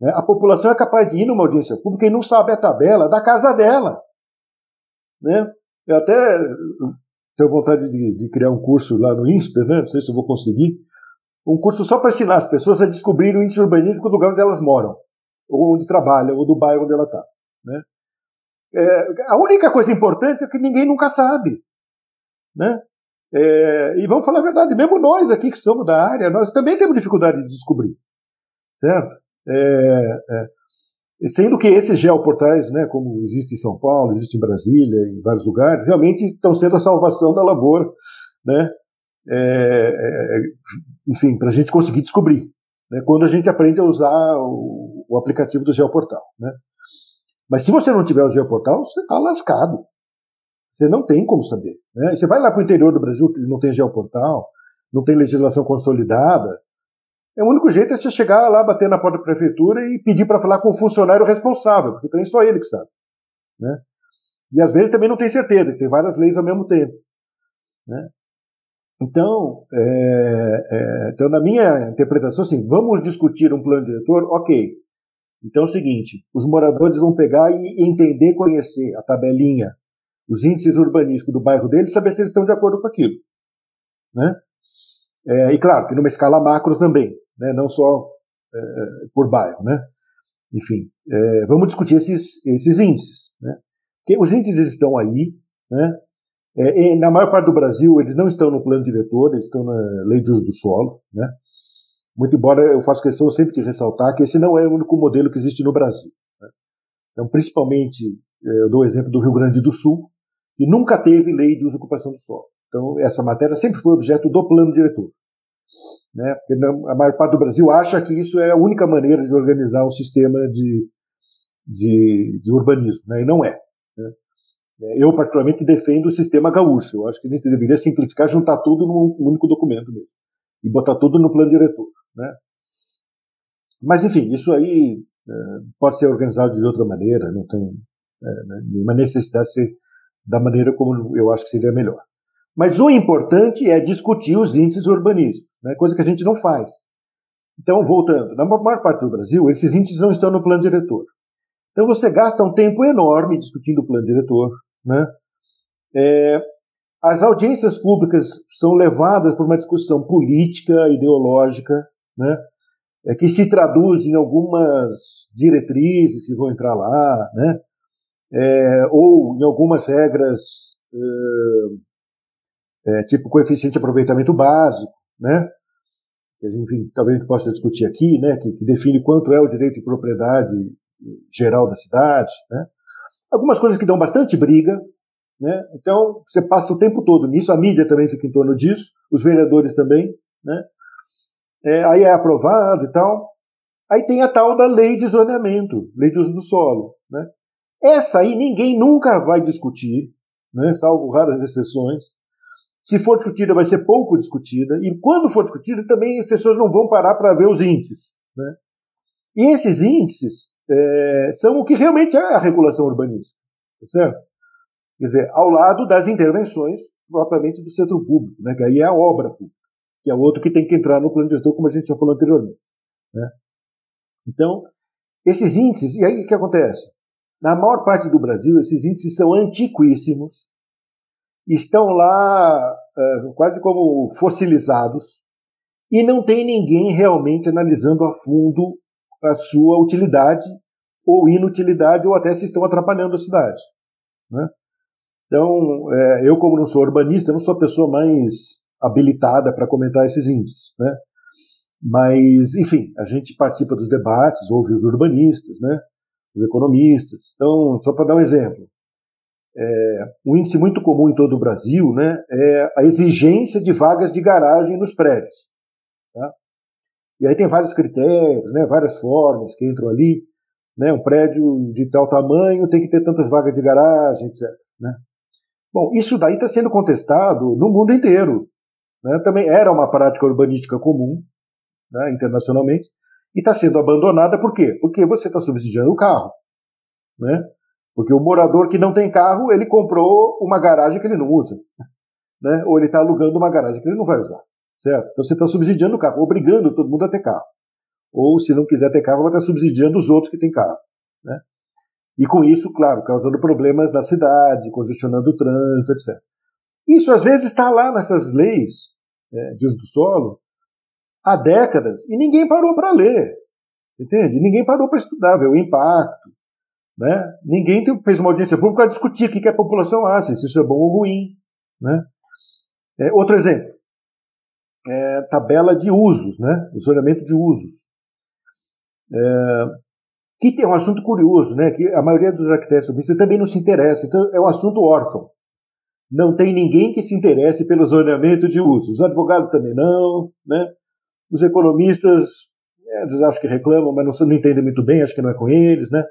Né? A população é capaz de ir numa audiência pública e não sabe a tabela da casa dela. Né? Eu até tenho vontade de, de criar um curso lá no INSPER, né? não sei se eu vou conseguir, um curso só para ensinar as pessoas a descobrir o índice urbanístico do lugar onde elas moram, ou onde trabalham, ou do bairro onde ela está. Né? É, a única coisa importante é que ninguém nunca sabe. Né? É, e vamos falar a verdade, mesmo nós aqui que somos da área, nós também temos dificuldade de descobrir. Certo? É, é, sendo que esses geoportais, né, como existe em São Paulo, existe em Brasília, em vários lugares, realmente estão sendo a salvação da lavoura, né, é, é, enfim, para a gente conseguir descobrir, né, quando a gente aprende a usar o, o, aplicativo do Geoportal. Né. Mas se você não tiver o Geoportal, você está lascado. Você não tem como saber. Né. Você vai lá para o interior do Brasil, que não tem Geoportal, não tem legislação consolidada. É o único jeito é você chegar lá, bater na porta da prefeitura e pedir para falar com o funcionário responsável, porque tem só ele que sabe. Né? E às vezes também não tem certeza, tem várias leis ao mesmo tempo. Né? Então, é, é, então, na minha interpretação, assim, vamos discutir um plano diretor, ok. Então é o seguinte: os moradores vão pegar e entender, conhecer a tabelinha, os índices urbanísticos do bairro deles, saber se eles estão de acordo com aquilo. Né? É, e claro, que numa escala macro também, né? não só é, por bairro. Né? Enfim, é, vamos discutir esses, esses índices. Né? Porque os índices estão aí, né? É, na maior parte do Brasil, eles não estão no plano diretor, eles estão na lei de uso do solo. Né? Muito embora eu faça questão sempre de ressaltar que esse não é o único modelo que existe no Brasil. Né? Então, principalmente, é, eu dou o exemplo do Rio Grande do Sul, que nunca teve lei de uso e ocupação do solo. Então, essa matéria sempre foi objeto do plano diretor. Né? Porque a maior parte do Brasil acha que isso é a única maneira de organizar um sistema de, de, de urbanismo, né? e não é. Né? É, eu, particularmente, defendo o sistema gaúcho. Eu acho que a gente deveria simplificar, juntar tudo num único documento mesmo. E botar tudo no plano diretor. Né? Mas, enfim, isso aí é, pode ser organizado de outra maneira, não tem é, né, nenhuma necessidade de ser da maneira como eu acho que seria melhor. Mas o importante é discutir os índices urbanísticos, né, coisa que a gente não faz. Então, voltando, na maior parte do Brasil, esses índices não estão no plano diretor. Então, você gasta um tempo enorme discutindo o plano diretor, né? É, as audiências públicas são levadas por uma discussão política, ideológica, né? É, que se traduz em algumas diretrizes que vão entrar lá, né? É, ou em algumas regras, é, é tipo coeficiente de aproveitamento básico, né? que talvez a gente possa discutir aqui, né? que, que define quanto é o direito de propriedade geral da cidade, né? Algumas coisas que dão bastante briga, né? Então, você passa o tempo todo nisso, a mídia também fica em torno disso, os vereadores também, né? É, aí é aprovado e tal. Aí tem a tal da lei de zoneamento, lei de uso do solo, né? Essa aí ninguém nunca vai discutir, né? Salvo raras exceções. Se for discutida, vai ser pouco discutida. E quando for discutida, também as pessoas não vão parar para ver os índices, né? E esses índices é, são o que realmente é a regulação urbanística, tá certo? Quer dizer, ao lado das intervenções propriamente do setor público, né, que aí é a obra pública, que é outro que tem que entrar no plano diretor, como a gente já falou anteriormente. Né? Então, esses índices, e aí o que acontece? Na maior parte do Brasil, esses índices são antiquíssimos, estão lá é, quase como fossilizados, e não tem ninguém realmente analisando a fundo a sua utilidade ou inutilidade, ou até se estão atrapalhando a cidade. Né? Então, é, eu, como não sou urbanista, não sou a pessoa mais habilitada para comentar esses índices. Né? Mas, enfim, a gente participa dos debates, ouve os urbanistas, né? os economistas. Então, só para dar um exemplo, é, um índice muito comum em todo o Brasil né, é a exigência de vagas de garagem nos prédios. Tá? E aí tem vários critérios, né, várias formas que entram ali. Né, um prédio de tal tamanho tem que ter tantas vagas de garagem, etc. Né? Bom, isso daí está sendo contestado no mundo inteiro. Né? Também era uma prática urbanística comum né, internacionalmente e está sendo abandonada por quê? Porque você está subsidiando o carro. Né? Porque o morador que não tem carro, ele comprou uma garagem que ele não usa. Né? Ou ele está alugando uma garagem que ele não vai usar. Certo? Então você está subsidiando o carro, obrigando todo mundo a ter carro. Ou se não quiser ter carro, vai estar subsidiando os outros que têm carro. Né? E com isso, claro, causando problemas na cidade, congestionando o trânsito, etc. Isso às vezes está lá nessas leis é, de uso do solo há décadas e ninguém parou para ler. Entende? Ninguém parou para estudar, ver o impacto. Né? Ninguém fez uma audiência pública para discutir o que a população acha, se isso é bom ou ruim. Né? É, outro exemplo é, tabela de usos, né? o zoneamento de usos. É, que tem um assunto curioso, né? que a maioria dos arquitetos urbanistas também não se interessa, então é um assunto órfão. Não tem ninguém que se interesse pelo zoneamento de usos. Os advogados também não, né? Os economistas, eles acham que reclamam, mas não, não entendem muito bem, acho que não é com eles, né?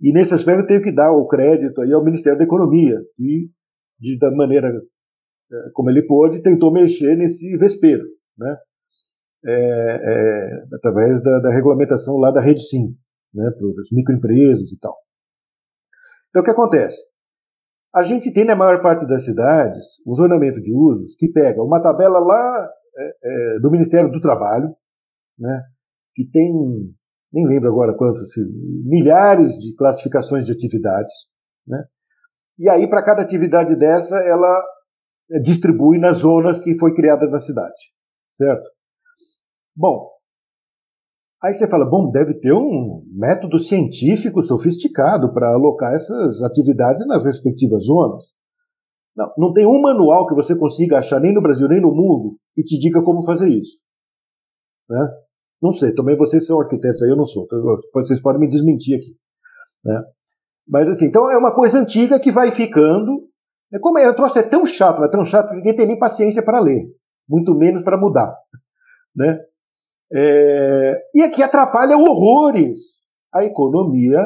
E nesse aspecto eu tenho que dar o crédito aí ao Ministério da Economia, que, de, da maneira é, como ele pôde, tentou mexer nesse vespeiro, né? É, é, através da, da, regulamentação lá da Rede Sim, né, para as microempresas e tal. Então, o que acontece? A gente tem na maior parte das cidades um zonamento de usos que pega uma tabela lá é, é, do Ministério do Trabalho, né, que tem, nem lembro agora quantos, milhares de classificações de atividades, né, e aí para cada atividade dessa ela distribui nas zonas que foi criada na cidade, certo? Bom, aí você fala, bom, deve ter um método científico sofisticado para alocar essas atividades nas respectivas zonas. Não, não tem um manual que você consiga achar nem no Brasil nem no mundo que te diga como fazer isso. Né? Não sei, também vocês são arquitetos, aí eu não sou, então vocês podem me desmentir aqui. Né? Mas assim, então é uma coisa antiga que vai ficando é como é, o troço é tão chato, é tão chato que ninguém tem nem paciência para ler, muito menos para mudar, né? É, e aqui atrapalha horrores a economia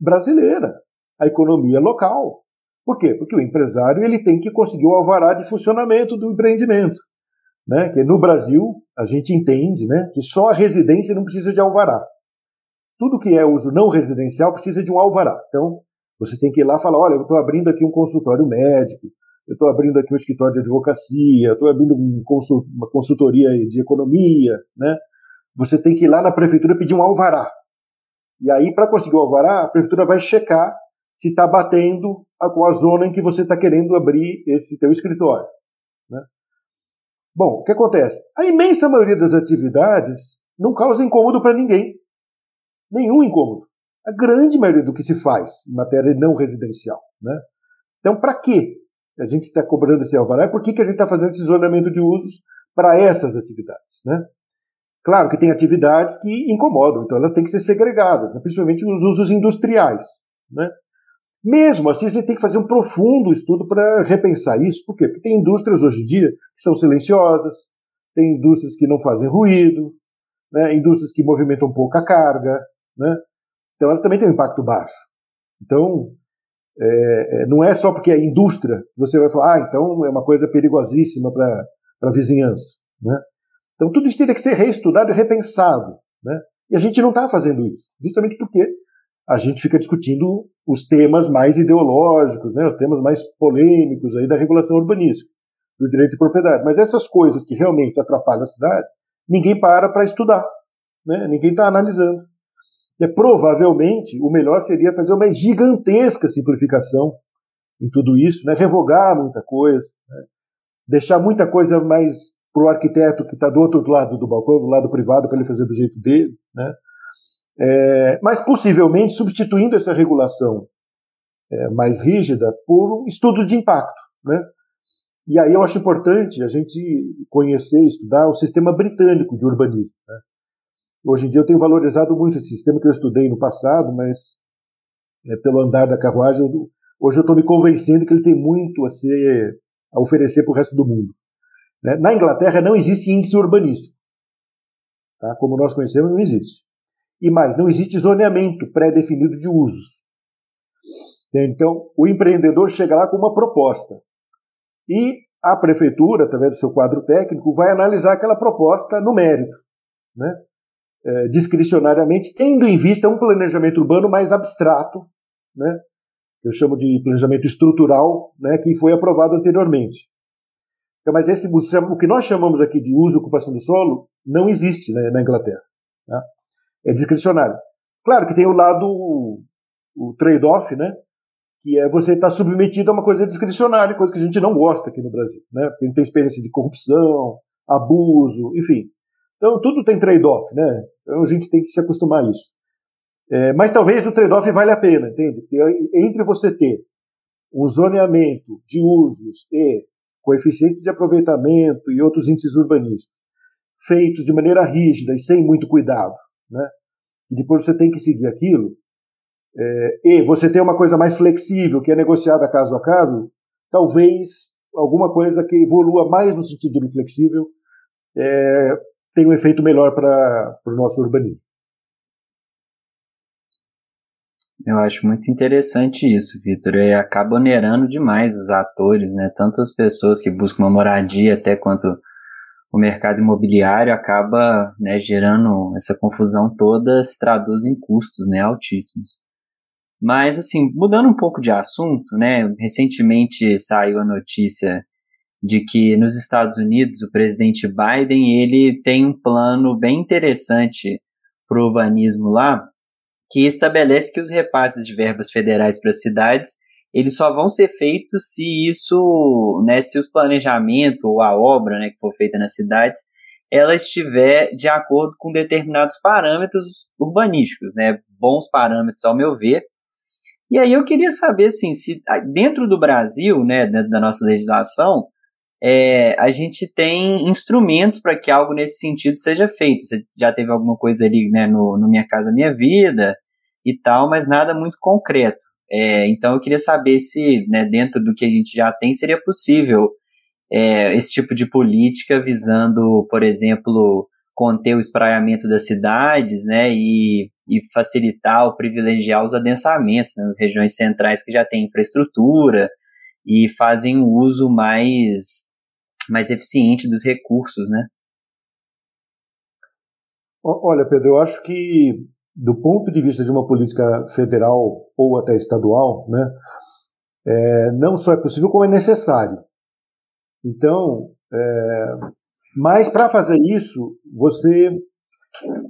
brasileira, a economia local. Por quê? Porque o empresário ele tem que conseguir o alvará de funcionamento do empreendimento. Né? Que no Brasil a gente entende né, que só a residência não precisa de alvará. Tudo que é uso não residencial precisa de um alvará. Então, você tem que ir lá e falar: olha, eu estou abrindo aqui um consultório médico, eu estou abrindo aqui um escritório de advocacia, estou abrindo um consult uma consultoria de economia, né? Você tem que ir lá na prefeitura pedir um alvará. E aí, para conseguir o alvará, a prefeitura vai checar se está batendo com a zona em que você está querendo abrir esse teu escritório. Né? Bom, o que acontece? A imensa maioria das atividades não causa incômodo para ninguém. Nenhum incômodo a grande maioria do que se faz em matéria não residencial. Né? Então, para que a gente está cobrando esse alvará? Por que, que a gente está fazendo esse zonamento de usos para essas atividades? Né? Claro que tem atividades que incomodam, então elas têm que ser segregadas, né? principalmente os usos industriais. Né? Mesmo assim, a gente tem que fazer um profundo estudo para repensar isso. Por quê? Porque tem indústrias hoje em dia que são silenciosas, tem indústrias que não fazem ruído, né? indústrias que movimentam pouca carga, né? Então ela também tem um impacto baixo. Então, é, é não é só porque é indústria você vai falar, ah, então é uma coisa perigosíssima para a vizinhança. Né? Então tudo isso teria que ser reestudado e repensado. Né? E a gente não está fazendo isso, justamente porque a gente fica discutindo os temas mais ideológicos, né, os temas mais polêmicos aí da regulação urbanística, do direito de propriedade. Mas essas coisas que realmente atrapalham a cidade, ninguém para para estudar, né? ninguém está analisando. É, provavelmente, o melhor seria fazer uma gigantesca simplificação em tudo isso, né? revogar muita coisa, né? deixar muita coisa mais para o arquiteto que está do outro lado do balcão, do lado privado, para ele fazer do jeito dele. Né? É, mas possivelmente substituindo essa regulação é, mais rígida por estudos de impacto. Né? E aí eu acho importante a gente conhecer, estudar o sistema britânico de urbanismo. Né? Hoje em dia eu tenho valorizado muito esse sistema que eu estudei no passado, mas é, pelo andar da carruagem eu hoje eu estou me convencendo que ele tem muito a, ser, a oferecer para o resto do mundo. Né? Na Inglaterra não existe índice urbanístico. Tá? Como nós conhecemos, não existe. E mais, não existe zoneamento pré-definido de usos. Então, o empreendedor chega lá com uma proposta. E a prefeitura, através do seu quadro técnico, vai analisar aquela proposta no mérito, né? É, discricionariamente, tendo em vista um planejamento urbano mais abstrato, né? eu chamo de planejamento estrutural, né? que foi aprovado anteriormente. Então, mas esse, o que nós chamamos aqui de uso e ocupação do solo não existe né, na Inglaterra. Né? É discricionário. Claro que tem o lado, o, o trade-off, né? que é você estar tá submetido a uma coisa discricionária, coisa que a gente não gosta aqui no Brasil, né? Porque a gente tem experiência de corrupção, abuso, enfim. Então tudo tem trade-off, né? Então a gente tem que se acostumar a isso. É, mas talvez o trade-off vale a pena, entende? Porque entre você ter um zoneamento de usos e coeficientes de aproveitamento e outros índices urbanísticos feitos de maneira rígida e sem muito cuidado, né? E depois você tem que seguir aquilo, é, e você tem uma coisa mais flexível, que é negociada caso a caso, talvez alguma coisa que evolua mais no sentido do flexível é, tenha um efeito melhor para o nosso urbanismo. Eu acho muito interessante isso, Vitor. Acaba onerando demais os atores, né? Tanto as pessoas que buscam uma moradia, até quanto o mercado imobiliário acaba né, gerando essa confusão toda, se traduz em custos né, altíssimos. Mas, assim, mudando um pouco de assunto, né? Recentemente saiu a notícia de que nos Estados Unidos o presidente Biden ele tem um plano bem interessante para o urbanismo lá, que estabelece que os repasses de verbas federais para cidades eles só vão ser feitos se isso, né, se os planejamentos ou a obra, né, que for feita nas cidades, ela estiver de acordo com determinados parâmetros urbanísticos, né, bons parâmetros ao meu ver, e aí eu queria saber, assim, se dentro do Brasil, né, dentro da nossa legislação, é, a gente tem instrumentos para que algo nesse sentido seja feito. Você já teve alguma coisa ali, né, no, no Minha Casa Minha Vida e tal, mas nada muito concreto. É, então eu queria saber se, né, dentro do que a gente já tem, seria possível é, esse tipo de política visando, por exemplo, conter o espraiamento das cidades, né, e e facilitar ou privilegiar os adensamentos né, nas regiões centrais que já têm infraestrutura e fazem um uso mais, mais eficiente dos recursos, né? Olha, Pedro, eu acho que do ponto de vista de uma política federal ou até estadual, né, é, não só é possível, como é necessário. Então, é, mas para fazer isso, você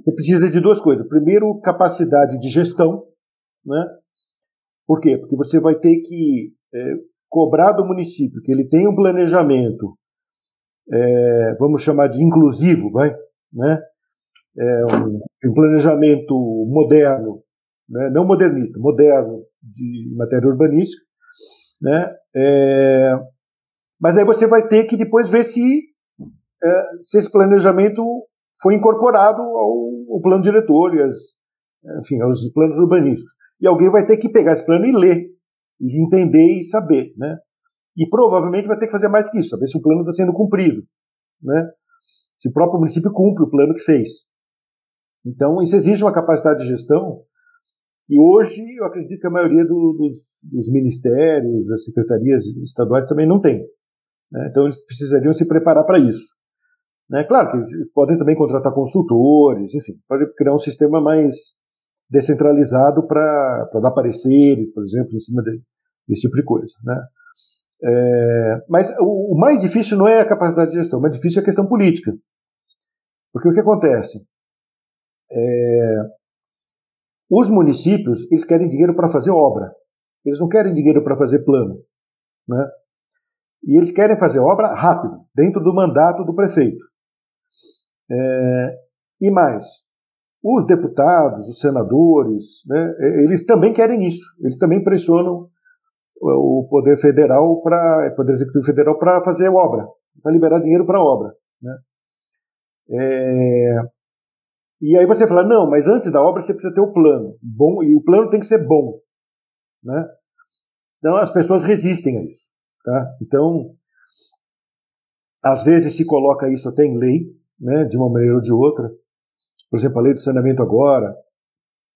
você precisa de duas coisas. Primeiro, capacidade de gestão, né? Por quê? Porque você vai ter que é, cobrar do município que ele tenha um planejamento, é, vamos chamar de inclusivo, vai, né? É um, um, planejamento moderno, né? não modernista, moderno de matéria urbanística, né? É, mas aí você vai ter que depois ver se, é, se esse planejamento foi incorporado ao, ao plano diretor e as, enfim, aos planos urbanísticos. E alguém vai ter que pegar esse plano e ler, e entender e saber, né? E provavelmente vai ter que fazer mais que isso, saber se o plano está sendo cumprido, né? Se o próprio município cumpre o plano que fez. Então, isso exige uma capacidade de gestão e hoje eu acredito que a maioria do, dos, dos, ministérios, das secretarias estaduais também não tem. Né? Então, eles precisariam se preparar para isso. Né? Claro que podem também contratar consultores, enfim, pode criar um sistema mais descentralizado para dar pareceres, por exemplo, em cima de, desse tipo de coisa. Né? É, mas o, o, mais difícil não é a capacidade de gestão, o mais difícil é a questão política. Porque o que acontece? É, os municípios eles querem dinheiro para fazer obra, eles não querem dinheiro para fazer plano. Né? E eles querem fazer obra rápido, dentro do mandato do prefeito. É, e mais, os deputados, os senadores, né, eles também querem isso. Eles também pressionam o poder federal para poder executivo federal para fazer obra, para liberar dinheiro para obra. Né? É, e aí você fala não, mas antes da obra você precisa ter o plano bom e o plano tem que ser bom, né? Então as pessoas resistem a isso. Tá? Então, às vezes se coloca isso até em lei, né, de uma maneira ou de outra. Por exemplo, a lei do saneamento agora,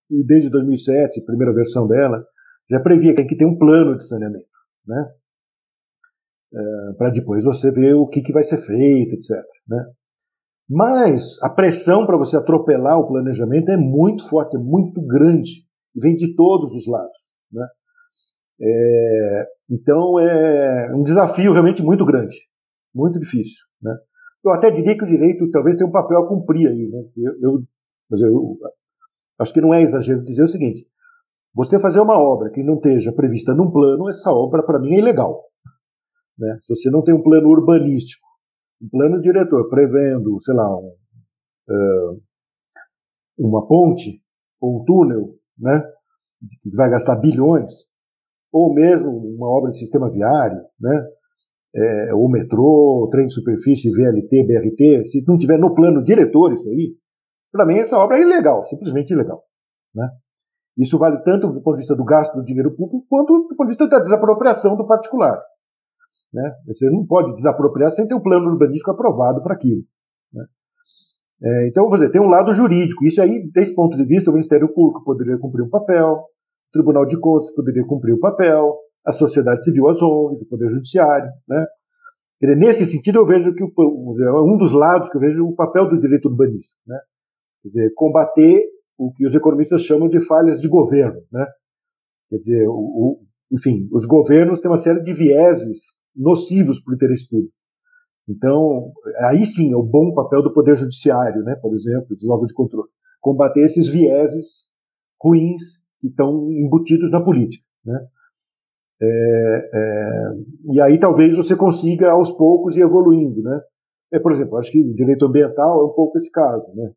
e desde 2007, primeira versão dela, já previa que tem que ter um plano de saneamento, né? É, para depois você ver o que, que vai ser feito, etc. Né? Mas a pressão para você atropelar o planejamento é muito forte, é muito grande, vem de todos os lados. Né? É, então é um desafio realmente muito grande, muito difícil. Né? Eu até diria que o direito talvez tenha um papel a cumprir aí. Né? Eu, eu, mas eu acho que não é exagero dizer o seguinte: você fazer uma obra que não esteja prevista num plano, essa obra para mim é ilegal. Né? Se você não tem um plano urbanístico, um plano diretor prevendo, sei lá, um, uh, uma ponte ou um túnel, né, que vai gastar bilhões, ou mesmo uma obra de sistema viário, né, é, ou metrô, trem de superfície, VLT, BRT, se não tiver no plano diretor isso aí, para mim essa obra é ilegal, simplesmente ilegal. Né? Isso vale tanto do ponto de vista do gasto do dinheiro público, quanto do ponto de vista da desapropriação do particular. Né? Você não pode desapropriar sem ter um plano urbanístico aprovado para aquilo. Né? É, então, vou dizer, tem um lado jurídico. Isso aí, desse ponto de vista, o Ministério Público poderia cumprir um papel, o Tribunal de Contas poderia cumprir um papel, a sociedade civil, as ONGs, o Poder Judiciário. Né? Dizer, nesse sentido, eu vejo que o, um dos lados que eu vejo o papel do direito urbanístico. Né? Quer dizer, combater o que os economistas chamam de falhas de governo. Né? Quer dizer, o, o, enfim, os governos têm uma série de vieses nocivos para o interesse público. Então, aí sim é o bom papel do Poder Judiciário, né, por exemplo, dos órgãos de controle. Combater esses vieses ruins que estão embutidos na política. Né? É, é, e aí talvez você consiga aos poucos ir evoluindo. Né? É, por exemplo, acho que direito ambiental é um pouco esse caso. Né?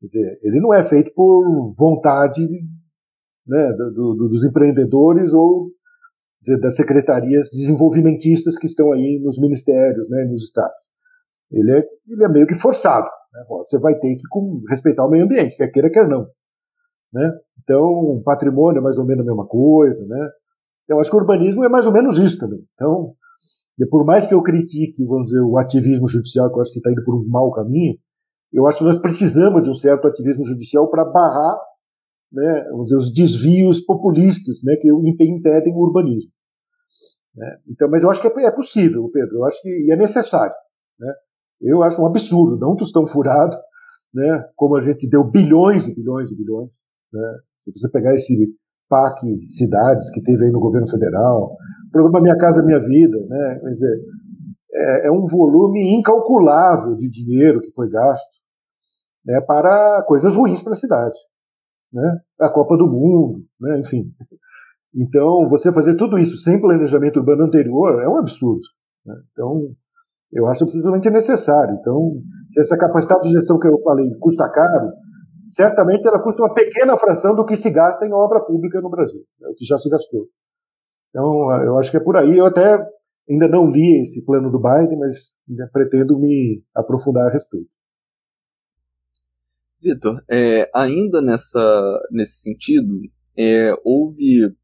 Quer dizer, ele não é feito por vontade né, do, do, dos empreendedores ou das secretarias desenvolvimentistas que estão aí nos ministérios, né, nos estados. Ele é, ele é meio que forçado. Né? Você vai ter que com, respeitar o meio ambiente, quer queira, quer não. Né? Então, patrimônio é mais ou menos a mesma coisa. Né? Eu acho que o urbanismo é mais ou menos isso também. Então, por mais que eu critique, vamos dizer, o ativismo judicial, que eu acho que está indo por um mau caminho, eu acho que nós precisamos de um certo ativismo judicial para barrar né, dizer, os desvios populistas né, que impedem o urbanismo. Né? Então, mas eu acho que é, é, possível, Pedro, eu acho que e é necessário. Né? Eu acho um absurdo, não um tostão furado, né, como a gente deu bilhões e bilhões e bilhões. Né? Se você pegar esse PAC cidades que teve aí no governo federal, o programa Minha Casa Minha Vida, né, quer dizer, é, é um volume incalculável de dinheiro que foi gasto né, para coisas ruins para a cidade né? a Copa do Mundo, né? enfim. Então, você fazer tudo isso sem planejamento urbano anterior é um absurdo. Né? Então, eu acho absolutamente necessário. Então, se essa capacidade de gestão que eu falei custa caro, certamente ela custa uma pequena fração do que se gasta em obra pública no Brasil, é o que já se gastou. Então, eu acho que é por aí. Eu até ainda não li esse plano do Biden, mas pretendo me aprofundar a respeito. Vitor, é, ainda nessa, nesse sentido, é, houve,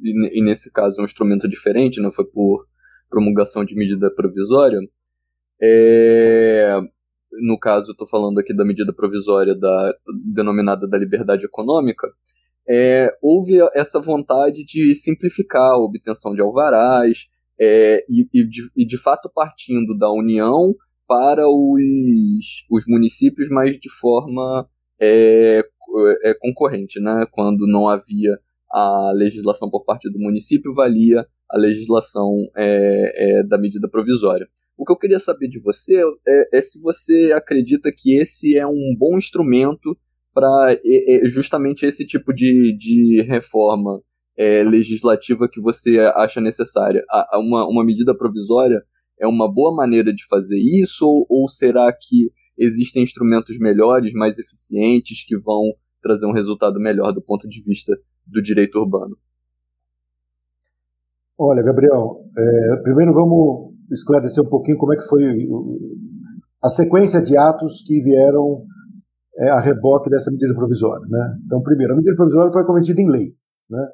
e nesse caso, um instrumento diferente, não foi por promulgação de medida provisória. É, no caso, estou falando aqui da medida provisória da, denominada da liberdade econômica. É, houve essa vontade de simplificar a obtenção de alvarás é, e, e, de, e, de, fato, partindo da União para os, os municípios, mas de forma é, é, concorrente. Né? Quando não havia a legislação por parte do município, valia a legislação é, é, da medida provisória. O que eu queria saber de você é, é se você acredita que esse é um bom instrumento para justamente esse tipo de, de reforma é, legislativa que você acha necessária. uma, uma medida provisória é uma boa maneira de fazer isso, ou, ou será que existem instrumentos melhores, mais eficientes, que vão trazer um resultado melhor do ponto de vista do direito urbano? Olha, Gabriel, é, primeiro vamos esclarecer um pouquinho como é que foi a sequência de atos que vieram é, a reboque dessa medida provisória. Né? Então, primeiro, a medida provisória foi cometida em lei. Né?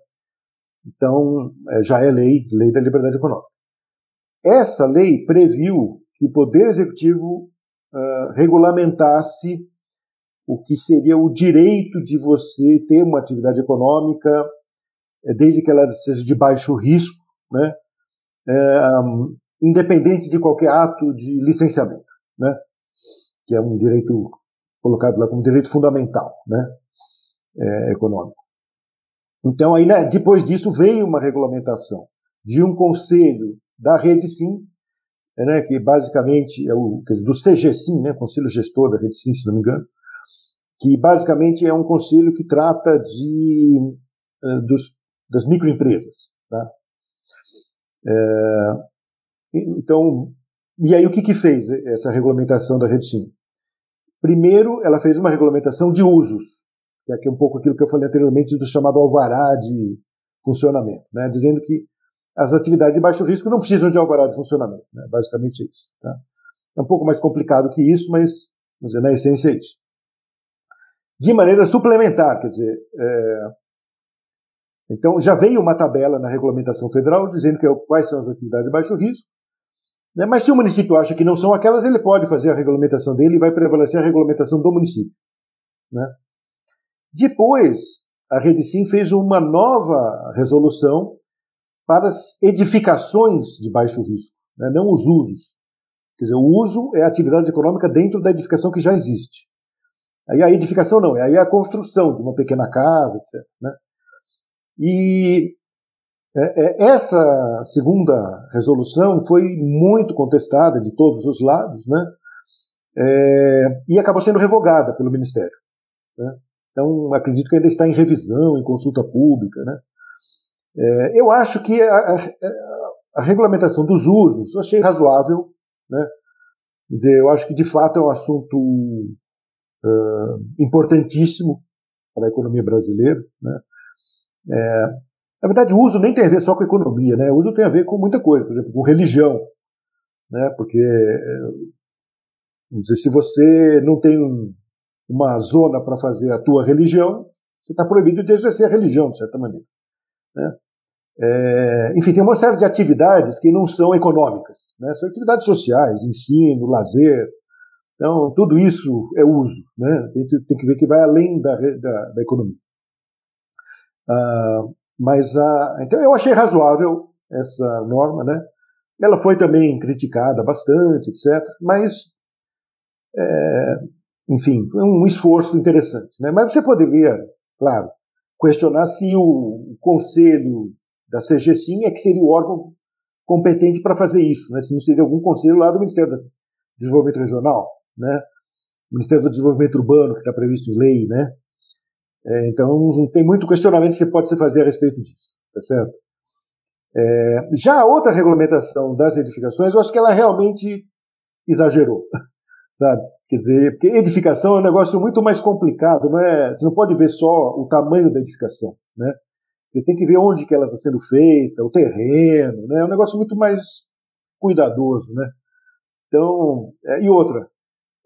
Então, é, já é lei, lei da liberdade econômica. Essa lei previu que o Poder Executivo uh, regulamentasse o que seria o direito de você ter uma atividade econômica, eh, desde que ela seja de baixo risco, né, é, independente de qualquer ato de licenciamento, né, que é um direito colocado lá como direito fundamental, né, é, econômico. Então, aí, né, depois disso, veio uma regulamentação de um conselho da Rede Sim, né, que basicamente é o dizer, do CGSIM, né, Conselho Gestor da Rede Sim, se não me engano, que basicamente é um conselho que trata de, uh, dos, das microempresas. Tá? É, então, e aí o que, que fez essa regulamentação da Rede Sim? Primeiro, ela fez uma regulamentação de usos, que é um pouco aquilo que eu falei anteriormente do chamado alvará de funcionamento, né? dizendo que as atividades de baixo risco não precisam de alvará de funcionamento, né? basicamente é isso. Tá? É um pouco mais complicado que isso, mas, mas na essência é isso de maneira suplementar, quer dizer, é, então já veio uma tabela na regulamentação federal dizendo que, é quais são as atividades de baixo risco, né, mas se o município acha que não são aquelas, ele pode fazer a regulamentação dele e vai prevalecer a regulamentação do município. Né. Depois, a Rede Sim fez uma nova resolução para as edificações de baixo risco, né, não os usos. Quer dizer, o uso é a atividade econômica dentro da edificação que já existe. Aí a edificação não, aí é a construção de uma pequena casa, etc. Né? E é, é, essa segunda resolução foi muito contestada de todos os lados, né? É, e acabou sendo revogada pelo Ministério. Né? Então, acredito que ainda está em revisão, em consulta pública. Né? É, eu acho que a, a, a, regulamentação dos usos achei razoável. Né? Quer dizer, eu acho que de fato é um assunto uh, importantíssimo para a economia brasileira. Né? É, na verdade, o uso nem tem a ver só com economia, né? o uso tem a ver com muita coisa, por exemplo, com religião. Né? Porque, vamos dizer, se você não tem um, uma zona para fazer a tua religião, você está proibido de exercer a religião, de certa maneira. Né? É, enfim, tem uma série de atividades que não são econômicas. Né? São atividades sociais, ensino, lazer, então, tudo isso é uso, né? Tem, tem que ver que vai além da, da, da economia. Ah, mas, ah, então, eu achei razoável essa norma, né? Ela foi também criticada bastante, etc. Mas, é, enfim, foi um esforço interessante, né? Mas você poderia, claro, questionar se o conselho da CGSIM é que seria o órgão competente para fazer isso, né? Se não seria algum conselho lá do Ministério do Desenvolvimento Regional né? Ministério do Desenvolvimento Urbano, que está previsto em lei, né? É, então, não tem muito questionamento que você pode fazer a respeito disso, tá certo? É, já a outra regulamentação das edificações, eu acho que ela realmente exagerou, sabe? Quer dizer, porque edificação é um negócio muito mais complicado, não é? Você não pode ver só o tamanho da edificação, né? Você tem que ver onde que ela está sendo feita, o terreno, né? É um negócio muito mais cuidadoso, né? Então, é, e outra,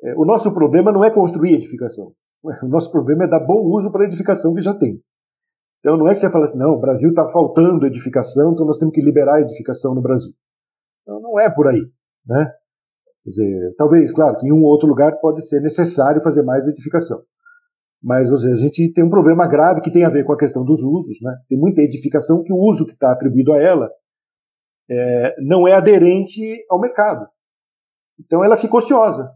é, o nosso problema não é construir edificação. O nosso problema é dar bom uso para a edificação que já tem. Então não é que você fala assim, não, o Brasil está faltando edificação, então nós temos que liberar a edificação no Brasil. Então, não é por aí. Né? Quer dizer, talvez, claro, que em um ou outro lugar pode ser necessário fazer mais edificação. Mas seja, a gente tem um problema grave que tem a ver com a questão dos usos. Né? Tem muita edificação que o uso que está atribuído a ela é, não é aderente ao mercado. Então ela fica ociosa.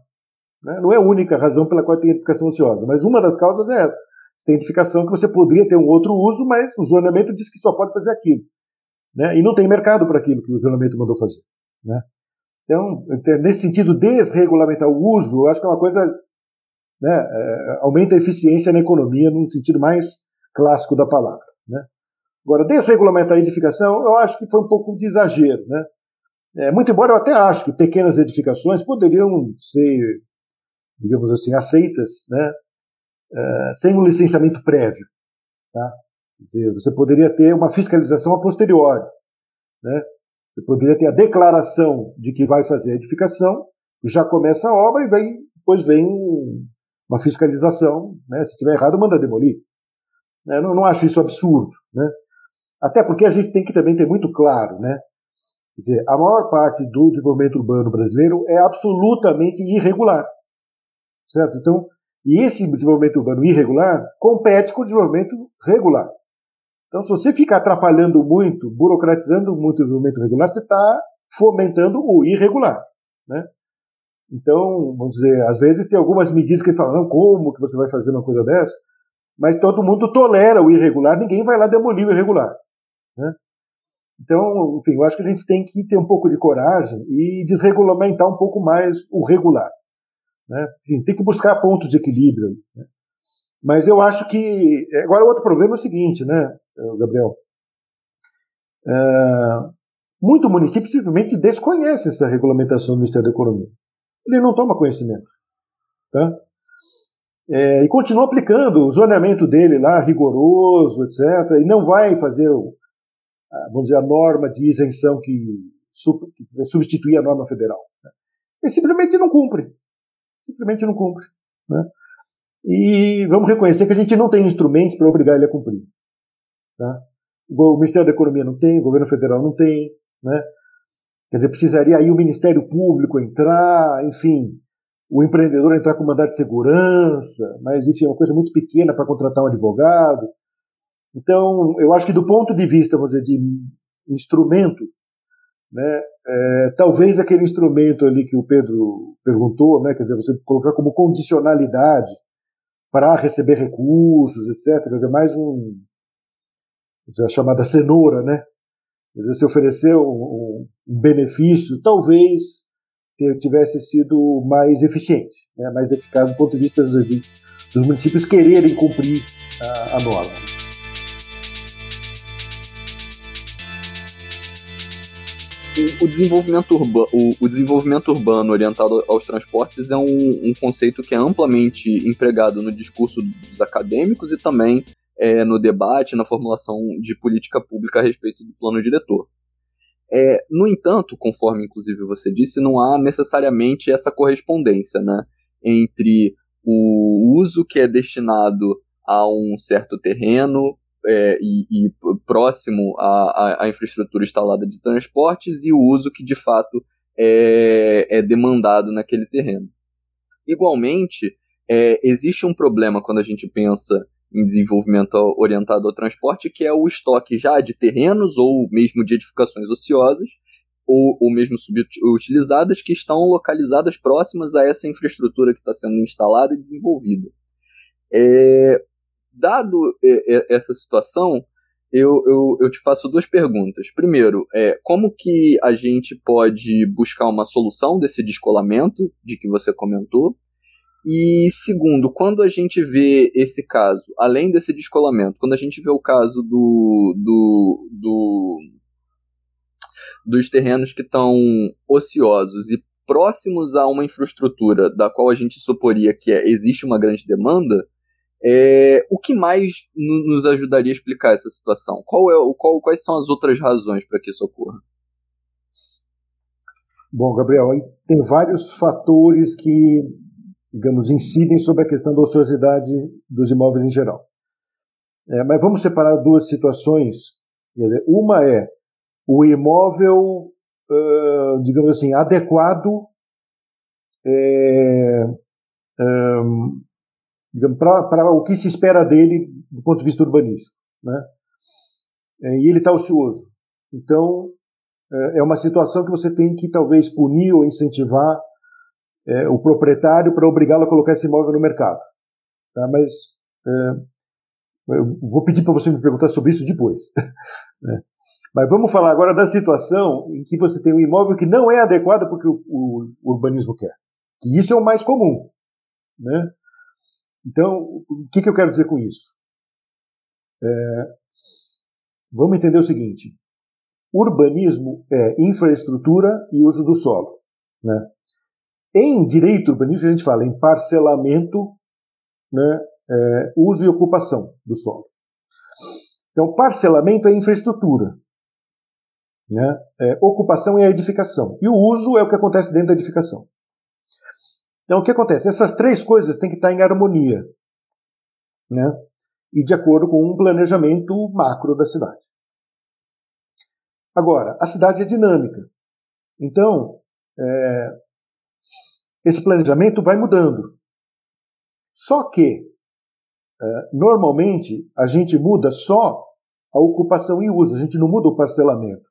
Né? Não é a única razão pela qual tem edificação ociosa, mas uma das causas é essa. Você tem edificação que você poderia ter um outro uso, mas o zonamento diz que só pode fazer aquilo. Né? E não tem mercado para aquilo que o zonamento mandou fazer. Né? Então, nesse sentido, desregulamentar o uso, eu acho que é uma coisa. Né, é, aumenta a eficiência na economia num sentido mais clássico da palavra. Né? Agora, desregulamentar a edificação, eu acho que foi um pouco de exagero. Né? É, muito embora eu até acho que pequenas edificações poderiam ser digamos assim, aceitas, né, uh, sem um licenciamento prévio. Tá? Dizer, você poderia ter uma fiscalização a posteriori. Né? Você poderia ter a declaração de que vai fazer a edificação, já começa a obra e vem, depois vem um, uma fiscalização. Né? Se estiver errado, manda demolir. Né? Não, não acho isso absurdo. Né? Até porque a gente tem que também ter muito claro, né? Quer dizer, a maior parte do desenvolvimento urbano brasileiro é absolutamente irregular. Certo? Então, e esse desenvolvimento urbano irregular compete com o desenvolvimento regular. Então, se você ficar atrapalhando muito, burocratizando muito o desenvolvimento regular, você está fomentando o irregular. Né? Então, vamos dizer, às vezes tem algumas medidas que falam, não, como que você vai fazer uma coisa dessa? Mas todo mundo tolera o irregular, ninguém vai lá demolir o irregular. Né? Então, enfim, eu acho que a gente tem que ter um pouco de coragem e desregulamentar um pouco mais o regular. Né? Enfim, tem que buscar pontos de equilíbrio. Né? Mas eu acho que. Agora, outro problema é o seguinte, né, Gabriel? É, muito município simplesmente desconhece essa regulamentação do Ministério da Economia. Ele não toma conhecimento. Tá? É, e continua aplicando o zoneamento dele lá, rigoroso, etc., e não vai fazer, vamos dizer, a norma de isenção que, que substituir a norma federal. Né? Ele simplesmente não cumpre. Simplesmente não cumpre. Né? E vamos reconhecer que a gente não tem instrumento para obrigar ele a cumprir. Tá? O Ministério da Economia não tem, o governo federal não tem. Né? Quer dizer, precisaria aí o Ministério Público entrar, enfim, o empreendedor entrar com mandado de segurança, mas enfim, é uma coisa muito pequena para contratar um advogado. Então, eu acho que do ponto de vista, vamos dizer, de instrumento, né, é, talvez aquele instrumento ali que o Pedro perguntou, né, quer dizer, você colocar como condicionalidade para receber recursos, etc., quer dizer, mais um, a chamada cenoura, né, quer dizer, se oferecer um, um benefício, talvez tivesse sido mais eficiente, né, mais eficaz do ponto de vista dos, dos municípios quererem cumprir a, a norma. O, desenvolvimento urbano, o, o, desenvolvimento urbano orientado aos transportes é um, um, conceito que é amplamente empregado no discurso dos acadêmicos e também é, no debate, na formulação de política pública a respeito do plano diretor. É, no entanto, conforme inclusive você disse, não há necessariamente essa correspondência né, entre o uso que é destinado a um certo terreno é, e, e, próximo à, à, infraestrutura instalada de transportes e o uso que de fato é, é demandado naquele terreno. Igualmente, é, existe um problema quando a gente pensa em desenvolvimento orientado ao transporte, que é o estoque já de terrenos ou mesmo de edificações ociosas, ou, ou mesmo subutilizadas, que estão localizadas próximas a essa infraestrutura que está sendo instalada e desenvolvida. É, dado essa situação, eu, eu, eu, te faço duas perguntas. Primeiro, é, como que a gente pode buscar uma solução desse descolamento de que você comentou? E segundo, quando a gente vê esse caso, além desse descolamento, quando a gente vê o caso do, do, do dos terrenos que estão ociosos e próximos a uma infraestrutura da qual a gente suporia que é, existe uma grande demanda, é, o que mais nos ajudaria a explicar essa situação? Qual é, qual, quais são as outras razões para que isso ocorra? Bom, Gabriel, tem vários fatores que digamos, incidem sobre a questão da ociosidade dos imóveis em geral. É, mas vamos separar duas situações. Uma é o imóvel, uh, digamos assim, adequado é, um, para o que se espera dele do ponto de vista urbanístico. Né? É, e ele está ocioso. Então, é, é uma situação que você tem que talvez punir ou incentivar é, o proprietário para obrigá-lo a colocar esse imóvel no mercado. Tá? Mas é, eu vou pedir para você me perguntar sobre isso depois. né? Mas vamos falar agora da situação em que você tem um imóvel que não é adequado porque o, o, o urbanismo quer. E isso é o mais comum. Né? Então, o que, que eu quero dizer com isso? É, vamos entender o seguinte: urbanismo é infraestrutura e uso do solo. Né? Em direito urbanístico, a gente fala em parcelamento, né, é, uso e ocupação do solo. Então, parcelamento é infraestrutura. Né? É, ocupação é a edificação. E o uso é o que acontece dentro da edificação. Então, o que acontece? Essas três coisas têm que estar em harmonia. Né? E de acordo com um planejamento macro da cidade. Agora, a cidade é dinâmica. Então, é, esse planejamento vai mudando. Só que, é, normalmente, a gente muda só a ocupação e uso, a gente não muda o parcelamento.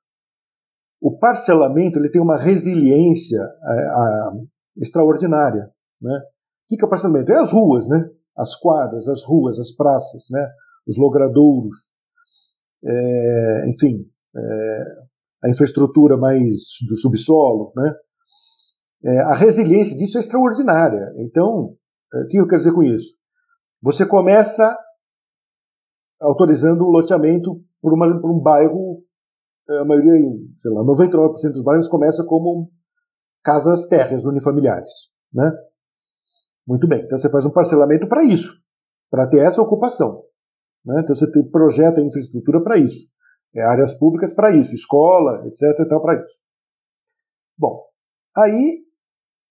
O parcelamento ele tem uma resiliência é, a, extraordinária. Né? O que é o parcelamento? É as ruas, né? as quadras, as ruas, as praças, né? os logradouros, é, enfim, é, a infraestrutura mais do subsolo, né? É, a resiliência disso é extraordinária. Então, é, o que eu quero dizer com isso? Você começa autorizando o loteamento por, uma, por um bairro, é, a maioria, sei lá, 99% dos bairros começa como casas térreas unifamiliares, né? Muito bem, então você faz um parcelamento para isso, para ter essa ocupação. Né? Então você tem, projeta infraestrutura para isso, é, áreas públicas para isso, escola, etc. Para isso. Bom, aí,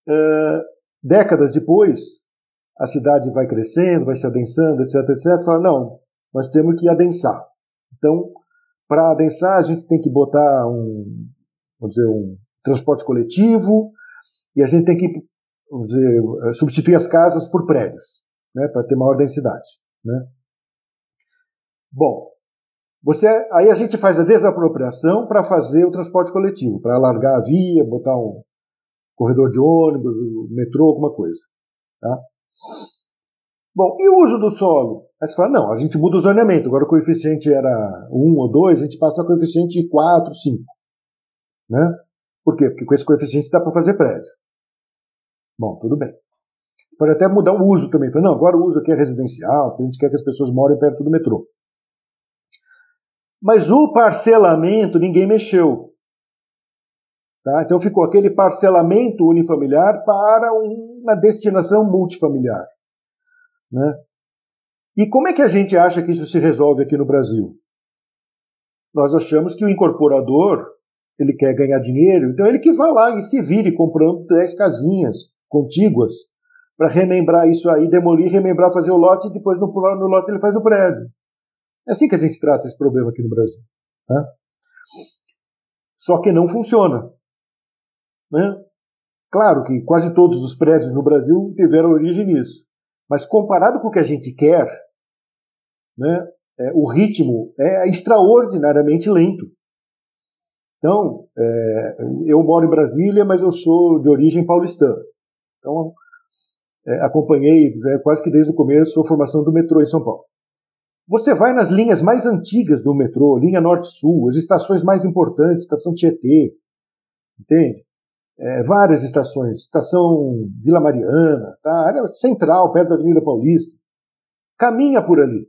uh, décadas depois, a cidade vai crescendo, vai se adensando, etc, etc. Fala, não, nós temos que adensar. Então, para adensar, a gente tem que botar um, vamos dizer, um transporte coletivo e a gente tem que dizer, substituir as casas por prédios, né, para ter maior densidade. Né? Bom, você, aí a gente faz a desapropriação para fazer o transporte coletivo, para alargar a via, botar um corredor de ônibus, metrô, alguma coisa. Tá? Bom, e o uso do solo? Aí você fala, não, a gente muda o zoneamento. Agora o coeficiente era 1 ou 2, a gente passa para coeficiente 4, 5. Né? Por quê? Porque com esse coeficiente dá para fazer prédio. Bom, tudo bem. Pode até mudar o uso também. Não, agora o uso aqui é residencial, a gente quer que as pessoas morem perto do metrô. Mas o parcelamento ninguém mexeu. Tá? Então ficou aquele parcelamento unifamiliar para uma destinação multifamiliar. Né? E como é que a gente acha que isso se resolve aqui no Brasil? Nós achamos que o incorporador ele quer ganhar dinheiro, então ele que vai lá e se vire comprando 10 casinhas contíguas para remembrar isso aí, demolir, remembrar, fazer o lote e depois no, no lote ele faz o prédio. É assim que a gente trata esse problema aqui no Brasil. Né? Só que não funciona. Né? Claro que quase todos os prédios no Brasil tiveram origem nisso. Mas comparado com o que a gente quer, né, é, o ritmo é extraordinariamente lento. Então, é, eu moro em Brasília, mas eu sou de origem paulistana. Então, é, acompanhei é, quase que desde o começo a formação do metrô em São Paulo. Você vai nas linhas mais antigas do metrô, linha Norte-Sul, as estações mais importantes, estação Tietê, entende? É, várias estações, estação Vila Mariana, tá? área central, perto da Avenida Paulista. Caminha por ali.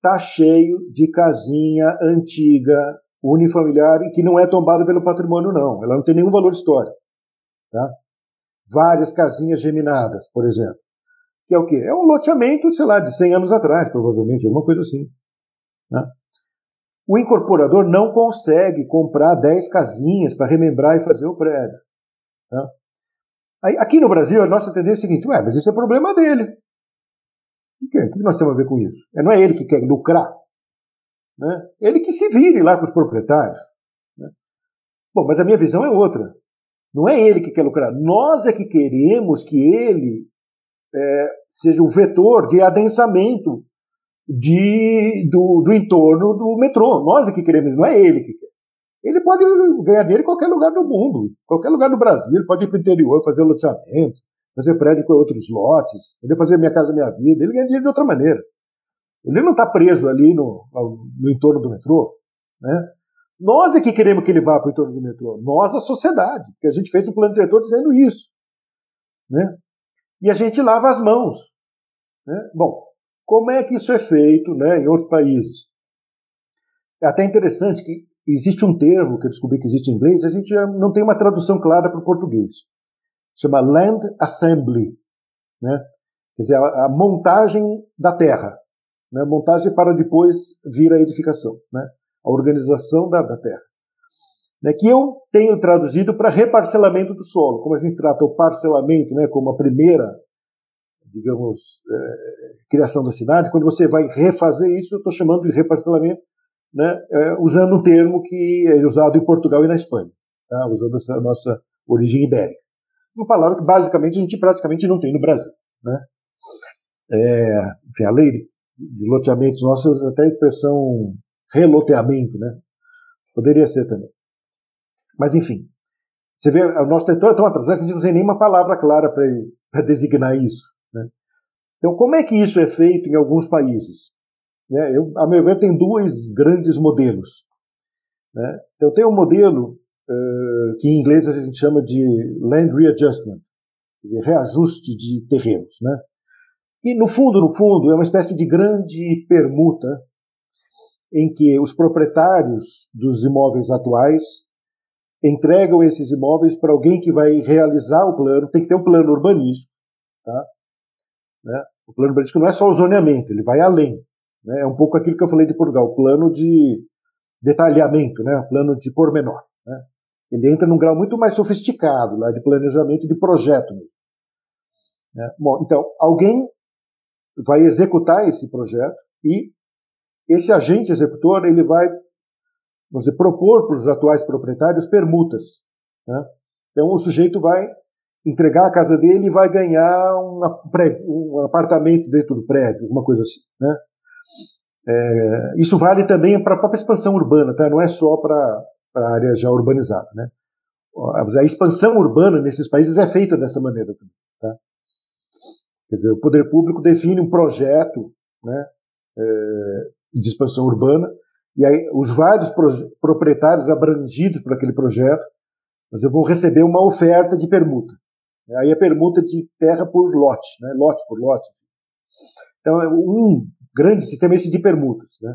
Tá cheio de casinha antiga, unifamiliar, e que não é tombada pelo patrimônio, não. Ela não tem nenhum valor histórico. Tá? Várias casinhas geminadas, por exemplo que é o quê? É um loteamento, sei lá, de 100 anos atrás, provavelmente, alguma coisa assim. Né? O incorporador não consegue comprar 10 casinhas para remembrar e fazer o prédio. Né? Aí, aqui no Brasil, a nossa tendência é a seguinte: ué, mas isso é problema dele. O que, o que nós temos a ver com isso? É, não é ele que quer lucrar. Né? Ele que se vire lá com os proprietários. Né? Bom, mas a minha visão é outra. Não é ele que quer lucrar. Nós é que queremos que ele é, seja o vetor de adensamento de, do, do entorno do metrô. Nós é que queremos, não é ele que quer. Ele pode ganhar dinheiro em qualquer lugar do mundo, qualquer lugar do Brasil. Ele pode ir para o interior, fazer loteamento, fazer prédio com outros lotes, ele fazer Minha Casa Minha Vida. Ele ganha dinheiro de outra maneira. Ele não está preso ali no, no entorno do metrô. Né? Nós é que queremos que ele vá para o entorno do metrô. Nós, a sociedade. Porque a gente fez um plano diretor dizendo isso. Né? e a gente lava as mãos. Né? Bom, como é que isso é feito né, em outros países? É até interessante que existe um termo que eu descobri que existe em inglês, a gente não tem uma tradução clara para o português. Chama Land Assembly. Né? Quer dizer, a, a montagem da terra. Né? Montagem para depois vir a edificação. Né? A organização da, da terra né, que eu tenho traduzido para reparcelamento do solo. Como a gente trata o parcelamento né, como a primeira, digamos, é, criação da cidade, quando você vai refazer isso, eu estou chamando de reparcelamento, né, é, usando um termo que é usado em Portugal e na Espanha, tá, usando essa nossa origem ibérica. Uma palavra que basicamente a gente praticamente não tem no Brasil. Né? É, enfim, a lei de loteamentos nossos, até a expressão reloteamento, né? Poderia ser também. Mas enfim, você vê, o nosso território é tão atrasado que a gente não tem nenhuma palavra clara para designar isso. Né? Então, como é que isso é feito em alguns países? Né? Eu, a meu ver, tem dois grandes modelos. Né? Então, tem um modelo uh, que em inglês a gente chama de land readjustment, quer dizer, reajuste de terrenos. Né? E, no fundo, no fundo, é uma espécie de grande permuta em que os proprietários dos imóveis atuais entregam esses imóveis para alguém que vai realizar o plano, tem que ter um plano urbanístico. Tá? Né? O plano urbanístico não é só o zoneamento, ele vai além. Né? É um pouco aquilo que eu falei de Portugal, o plano de detalhamento, né? o plano de pormenor. Né? Ele entra num grau muito mais sofisticado lá de planejamento e de projeto mesmo. Né? Bom, então, alguém vai executar esse projeto e esse agente executor ele vai vamos dizer, propor para os atuais proprietários permutas. Né? Então o sujeito vai entregar a casa dele e vai ganhar um apartamento dentro do prédio, alguma coisa assim. Né? É, isso vale também para a própria expansão urbana, tá? não é só para a área já urbanizada. Né? A expansão urbana nesses países é feita dessa maneira. Tá? Quer dizer, o poder público define um projeto né, é, de expansão urbana e aí, os vários proprietários abrangidos por aquele projeto vão receber uma oferta de permuta. Aí é permuta de terra por lote, né? lote por lote. Então, é um grande sistema esse de permutas. Né?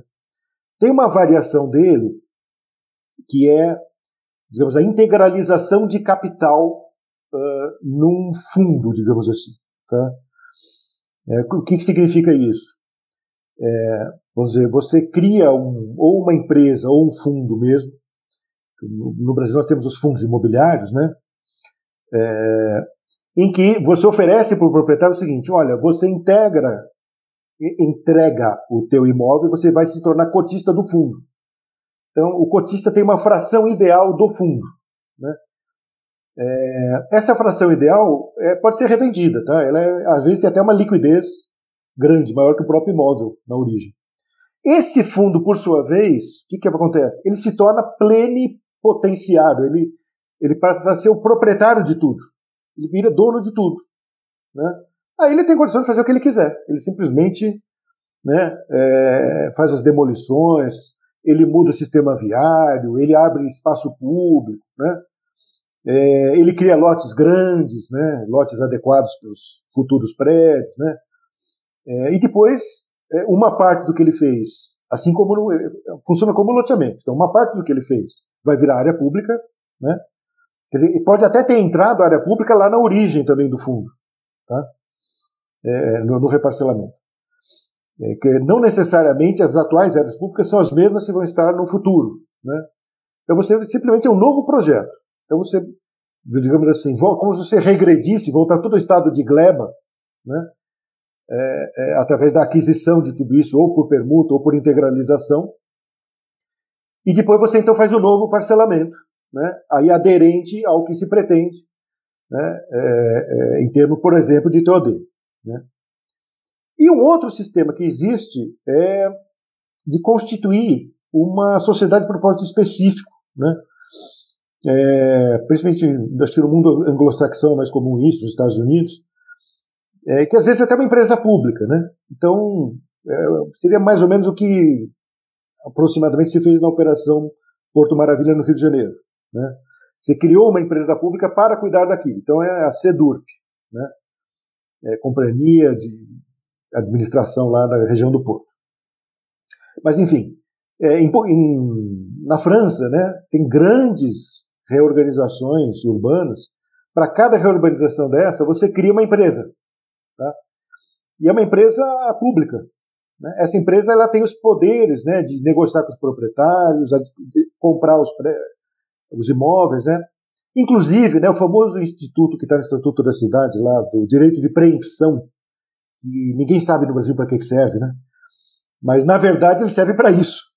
Tem uma variação dele que é, digamos, a integralização de capital uh, num fundo, digamos assim. Tá? É, o que, que significa isso? É, vamos dizer, você cria um, ou uma empresa ou um fundo mesmo. No Brasil nós temos os fundos imobiliários, né? É, em que você oferece para o proprietário o seguinte: olha, você integra, entrega o teu imóvel, você vai se tornar cotista do fundo. Então, o cotista tem uma fração ideal do fundo, né? É, essa fração ideal é, pode ser revendida, tá? Ela é, às vezes tem até uma liquidez grande, maior que o próprio imóvel na origem. Esse fundo, por sua vez, o que, que acontece? Ele se torna plenipotenciário, ele, ele passa a ser o proprietário de tudo, ele vira dono de tudo. Né? Aí ele tem condições de fazer o que ele quiser, ele simplesmente né, é, faz as demolições, ele muda o sistema viário, ele abre espaço público, né? É, ele cria lotes grandes, né, lotes adequados para os futuros prédios, né? É, e depois, é, uma parte do que ele fez, assim como é, funciona como loteamento. Então, uma parte do que ele fez vai virar área pública, né? Quer dizer, pode até ter entrado a área pública lá na origem também do fundo, tá? É, no, no, reparcelamento. É, que não necessariamente as atuais áreas públicas são as mesmas que vão estar no futuro, né? Então você simplesmente é um novo projeto. Então você, digamos assim, como se você regredisse, voltar todo o estado de gleba, né? é, é, através da aquisição de tudo isso, ou por permuta, ou por integralização. E depois você então faz o um novo parcelamento, né? aí aderente ao que se pretende, né? É, é, em termos, por exemplo, de TOD. Né? E um outro sistema que existe é de constituir uma sociedade de propósito específico, né? É, principalmente, acho que no mundo anglo-saxão é mais comum isso, nos Estados Unidos, é, que às vezes é até uma empresa pública, né? Então, é, seria mais ou menos o que aproximadamente se fez na Operação Porto Maravilha no Rio de Janeiro, né? Você criou uma empresa pública para cuidar daquilo. Então é a CEDURP, né? É companhia de administração lá da região do Porto. Mas enfim, é, em, em, na França, né, tem grandes reorganizações urbanas. Para cada reurbanização dessa, você cria uma empresa. Tá? E é uma empresa pública. Né? Essa empresa ela tem os poderes né, de negociar com os proprietários, de comprar os, pré, os imóveis. Né? Inclusive, né, o famoso instituto que está no Estatuto da Cidade, lá, do direito de preempção, que ninguém sabe no Brasil para que serve, né? mas na verdade ele serve para isso.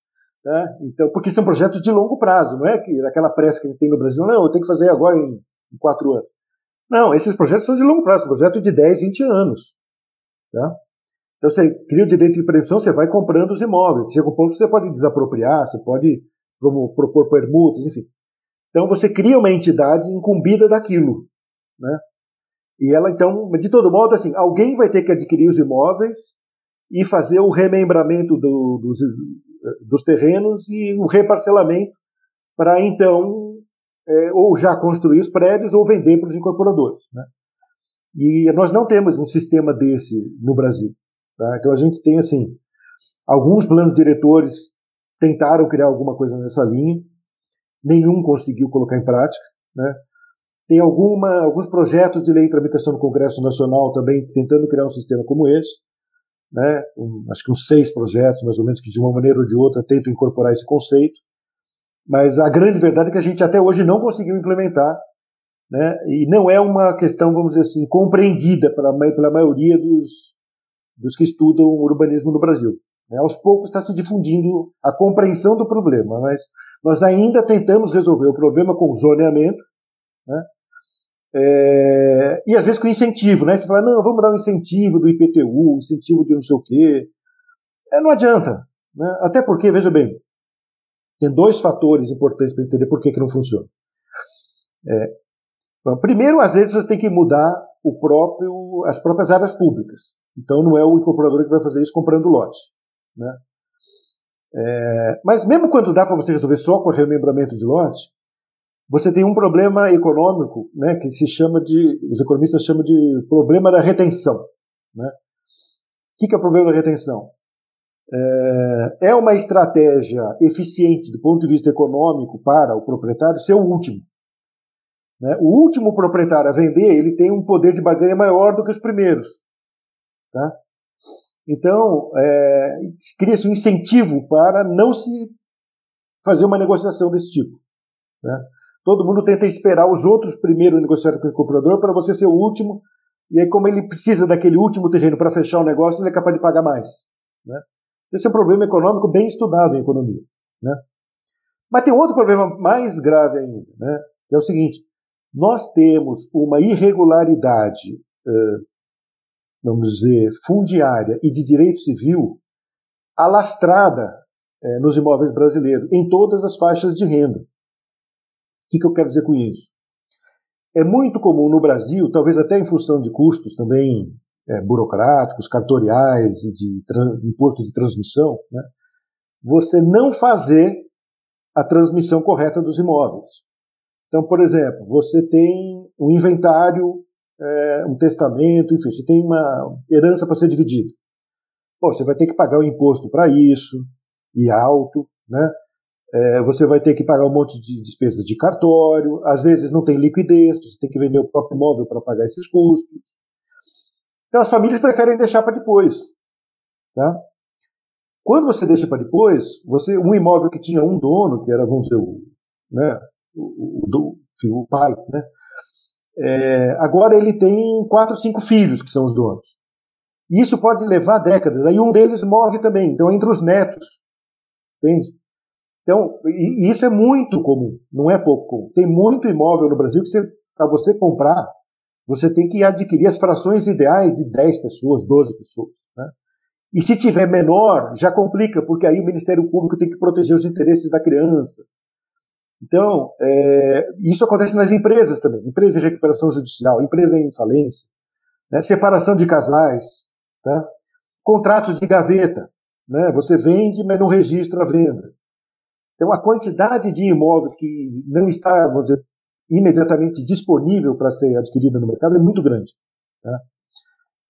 Né? Então, porque são projetos de longo prazo, não é que aquela pressa que a gente tem no Brasil, não, eu tenho que fazer agora em, em quatro anos. Não, esses projetos são de longo prazo, projeto de 10, 20 anos. Tá? Então você cria o direito de prevenção, você vai comprando os imóveis. Chega um ponto que você pode desapropriar, você pode propor permutas, enfim. Então você cria uma entidade incumbida daquilo. Né? E ela, então, de todo modo, assim, alguém vai ter que adquirir os imóveis e fazer o remembramento do, dos, dos terrenos e o reparcelamento para então é, ou já construir os prédios ou vender para os incorporadores. Né? E nós não temos um sistema desse no Brasil. Tá? Então a gente tem assim alguns planos diretores tentaram criar alguma coisa nessa linha, nenhum conseguiu colocar em prática. Né? Tem alguma, alguns projetos de lei em tramitação no Congresso Nacional também tentando criar um sistema como esse né, um, acho que uns seis projetos, mais ou menos, que de uma maneira ou de outra tentam incorporar esse conceito, mas a grande verdade é que a gente até hoje não conseguiu implementar, né, e não é uma questão, vamos dizer assim, compreendida pela, pela maioria dos, dos que estudam urbanismo no Brasil. Né. Aos poucos está se difundindo a compreensão do problema, mas nós ainda tentamos resolver o problema com zoneamento, né, é, e às vezes com incentivo, né? Você fala, não, vamos dar um incentivo do IPTU, incentivo de não sei o quê. É, não adianta. Né? Até porque, veja bem, tem dois fatores importantes para entender por que, que não funciona. É, bom, primeiro, às vezes você tem que mudar o próprio, as próprias áreas públicas. Então não é o incorporador que vai fazer isso comprando lote. Né? É, mas mesmo quando dá para você resolver só com remembramento de lote, você tem um problema econômico, né, que se chama de, os economistas chamam de problema da retenção. Né? O que, é o problema da retenção? É, é uma estratégia eficiente do ponto de vista econômico para o proprietário ser o último. Né? O último proprietário a vender, ele tem um poder de barganha maior do que os primeiros. Tá? Então, é, cria-se um incentivo para não se fazer uma negociação desse tipo. Né? Todo mundo tenta esperar os outros primeiro negociar com o comprador para você ser o último. E aí, como ele precisa daquele último terreno para fechar o negócio, ele é capaz de pagar mais. Né? Esse é um problema econômico bem estudado em economia. Né? Mas tem outro problema mais grave ainda, né? que é o seguinte: nós temos uma irregularidade, vamos dizer, fundiária e de direito civil alastrada nos imóveis brasileiros, em todas as faixas de renda que, que eu quero dizer com isso? É muito comum no Brasil, talvez até em função de custos também é, burocráticos, cartoriais e de imposto de transmissão, né, você não fazer a transmissão correta dos imóveis. Então, por exemplo, você tem um inventário, é, um testamento, enfim, você tem uma herança para ser dividida. Você vai ter que pagar o imposto para isso, e alto, né? É, você vai ter que pagar um monte de despesas de cartório, às vezes não tem liquidez, você tem que vender o próprio imóvel para pagar esses custos. Então as famílias preferem deixar para depois. Tá? Quando você deixa para depois, você um imóvel que tinha um dono, que era, vamos dizer, o, né, o, o, o pai, né, é, agora ele tem quatro, cinco filhos que são os donos. E isso pode levar décadas. Aí um deles morre também. Então, entre os netos. Entende? Então, e isso é muito comum, não é pouco comum. Tem muito imóvel no Brasil que para você comprar, você tem que adquirir as frações ideais de 10 pessoas, 12 pessoas. Né? E se tiver menor, já complica, porque aí o Ministério Público tem que proteger os interesses da criança. Então, é, isso acontece nas empresas também. Empresa de recuperação judicial, empresa em falência, né? separação de casais, tá? contratos de gaveta. Né? Você vende, mas não registra a venda. Então, a quantidade de imóveis que não está, dizer, imediatamente disponível para ser adquirida no mercado é muito grande. Tá?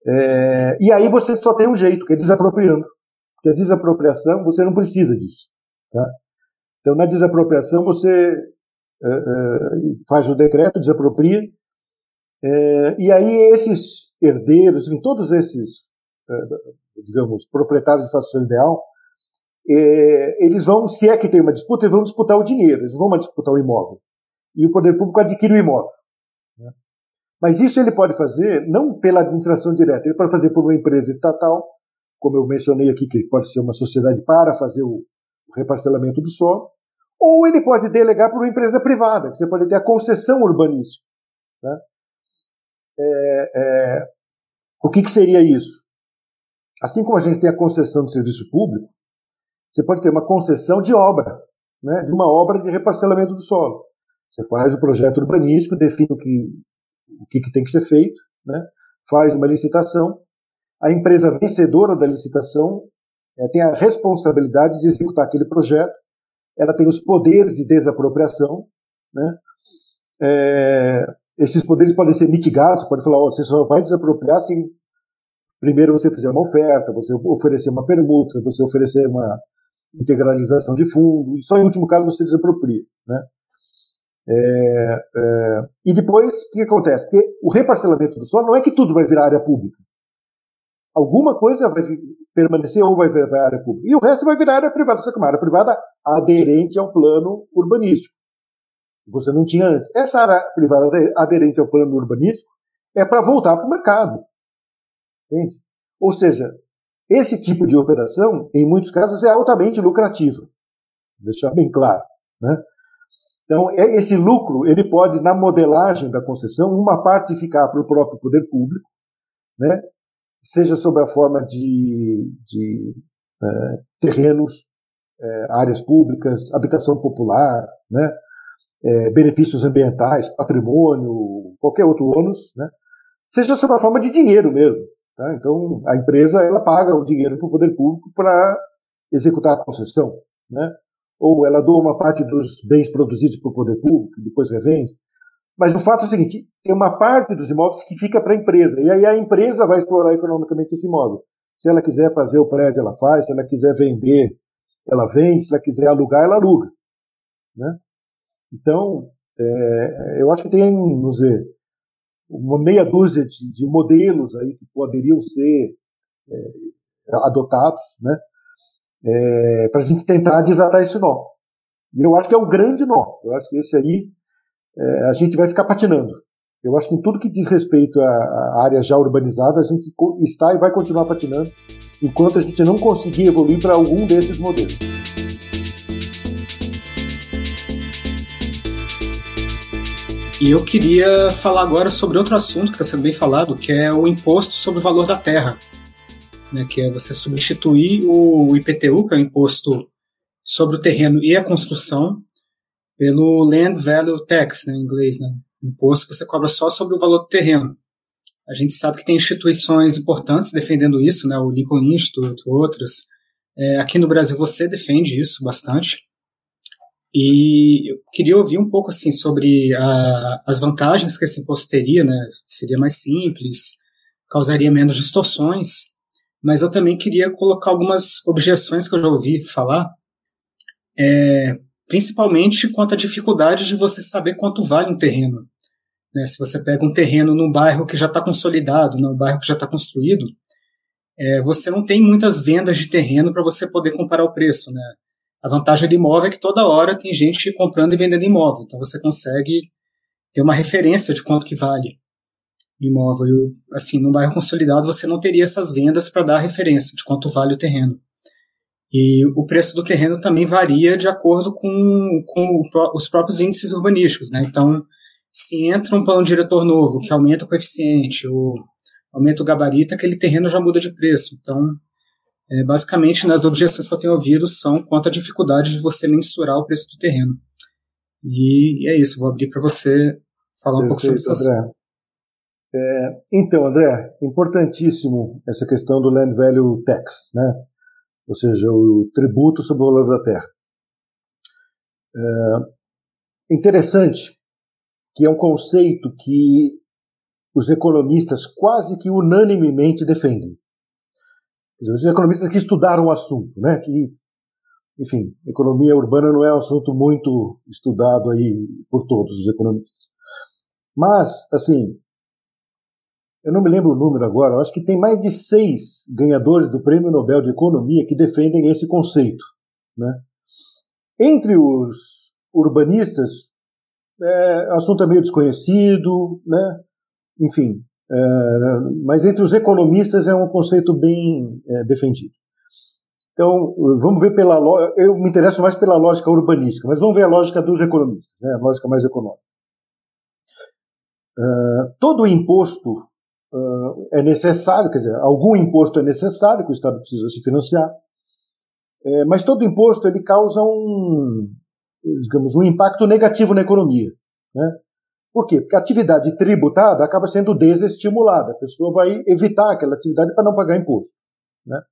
É, e aí você só tem um jeito, que é desapropriando. Porque a desapropriação, você não precisa disso. Tá? Então, na desapropriação, você é, é, faz o decreto, desapropria, é, e aí esses herdeiros, enfim, todos esses, é, digamos, proprietários de fação ideal, é, eles vão, se é que tem uma disputa, eles vão disputar o dinheiro, eles vão disputar o imóvel. E o poder público adquire o imóvel. Né? Mas isso ele pode fazer não pela administração direta, ele pode fazer por uma empresa estatal, como eu mencionei aqui, que pode ser uma sociedade para fazer o reparcelamento do solo, ou ele pode delegar para uma empresa privada, você pode ter a concessão urbanística. Né? É, é, o que, que seria isso? Assim como a gente tem a concessão de serviço público, você pode ter uma concessão de obra, né, de uma obra de reparcelamento do solo. Você faz o projeto urbanístico, define o que, o que, que tem que ser feito, né, faz uma licitação, a empresa vencedora da licitação é, tem a responsabilidade de executar aquele projeto, ela tem os poderes de desapropriação, né, é, esses poderes podem ser mitigados, pode falar, oh, você só vai desapropriar se primeiro você fizer uma oferta, você oferecer uma permuta, você oferecer uma integralização de fundo, e só em último caso você desapropria, né? É, é, e depois, o que acontece? Porque o reparcelamento do solo não é que tudo vai virar área pública. Alguma coisa vai permanecer ou vai virar área pública. E o resto vai virar área privada. Só que uma área privada aderente ao plano urbanístico você não tinha antes. Essa área privada aderente ao plano urbanístico é para voltar para o mercado. Entende? Ou seja, esse tipo de operação, em muitos casos, é altamente lucrativa. Deixar bem claro. Né? Então, é, esse lucro, ele pode, na modelagem da concessão, uma parte ficar para o próprio poder público, né? seja sob a forma de, de é, terrenos, é, áreas públicas, habitação popular, né? benefícios ambientais, patrimônio, qualquer outro ônus, né? seja sob a forma de dinheiro mesmo. Tá? Então, a empresa ela paga o dinheiro para o poder público para executar a concessão. Né? Ou ela doa uma parte dos bens produzidos para o poder público e depois revende. Mas o fato é o seguinte: tem uma parte dos imóveis que fica para a empresa, e aí a empresa vai explorar economicamente esse imóvel. Se ela quiser fazer o prédio, ela faz, se ela quiser vender, ela vende, se ela quiser alugar, ela aluga. Né? Então, é, eu acho que tem, vamos dizer, uma meia dúzia de, de modelos aí que poderiam ser é, adotados, né, é, para a gente tentar desatar esse nó. E eu acho que é um grande nó. Eu acho que esse aí é, a gente vai ficar patinando. Eu acho que em tudo que diz respeito à área já urbanizada, a gente está e vai continuar patinando enquanto a gente não conseguir evoluir para algum desses modelos. E eu queria falar agora sobre outro assunto que está sendo bem falado, que é o imposto sobre o valor da terra. Né, que é você substituir o IPTU, que é o imposto sobre o terreno e a construção, pelo Land Value Tax, né, em inglês, né, imposto que você cobra só sobre o valor do terreno. A gente sabe que tem instituições importantes defendendo isso, né, o Lincoln Institute, outras. É, aqui no Brasil você defende isso bastante. E eu queria ouvir um pouco assim sobre a, as vantagens que esse imposto teria, né? Seria mais simples, causaria menos distorções, mas eu também queria colocar algumas objeções que eu já ouvi falar, é, principalmente quanto à dificuldade de você saber quanto vale um terreno. Né? Se você pega um terreno num bairro que já está consolidado, num bairro que já está construído, é, você não tem muitas vendas de terreno para você poder comparar o preço, né? A vantagem do imóvel é que toda hora tem gente comprando e vendendo imóvel, então você consegue ter uma referência de quanto que vale o imóvel. Assim, num bairro consolidado você não teria essas vendas para dar referência de quanto vale o terreno. E o preço do terreno também varia de acordo com, com os próprios índices urbanísticos, né? Então, se entra um plano diretor novo que aumenta o coeficiente ou aumenta o gabarito, aquele terreno já muda de preço. Então, é, basicamente, nas objeções que eu tenho ouvido são quanto à dificuldade de você mensurar o preço do terreno. E, é isso, vou abrir para você falar um pouco sobre isso. André. É, então, André, importantíssimo essa questão do Land Value Tax, né? ou seja, o tributo sobre o valor da terra. É interessante que é um conceito que os economistas quase que unanimemente defendem os economistas que estudaram o assunto, né? Que, enfim, economia urbana não é um assunto muito estudado aí por todos os economistas. Mas, assim, eu não me lembro o número agora, eu acho que tem mais de seis ganhadores do Prêmio Nobel de Economia que defendem esse conceito. Né? Entre os urbanistas, é, assunto é meio desconhecido, né? enfim, mas entre os economistas é um conceito bem é, defendido. Então, vamos ver pela eu me interesso mais pela lógica urbanística, mas vamos ver a lógica dos economistas, né, a lógica mais econômica. Uh, todo imposto uh, é necessário, quer dizer, algum imposto é necessário que o Estado precisa se financiar, é, mas todo imposto ele causa um, digamos, um impacto negativo na economia. Né? Por quê? Porque a atividade tributada acaba sendo desestimulada. A pessoa vai evitar aquela atividade para não pagar imposto. Né?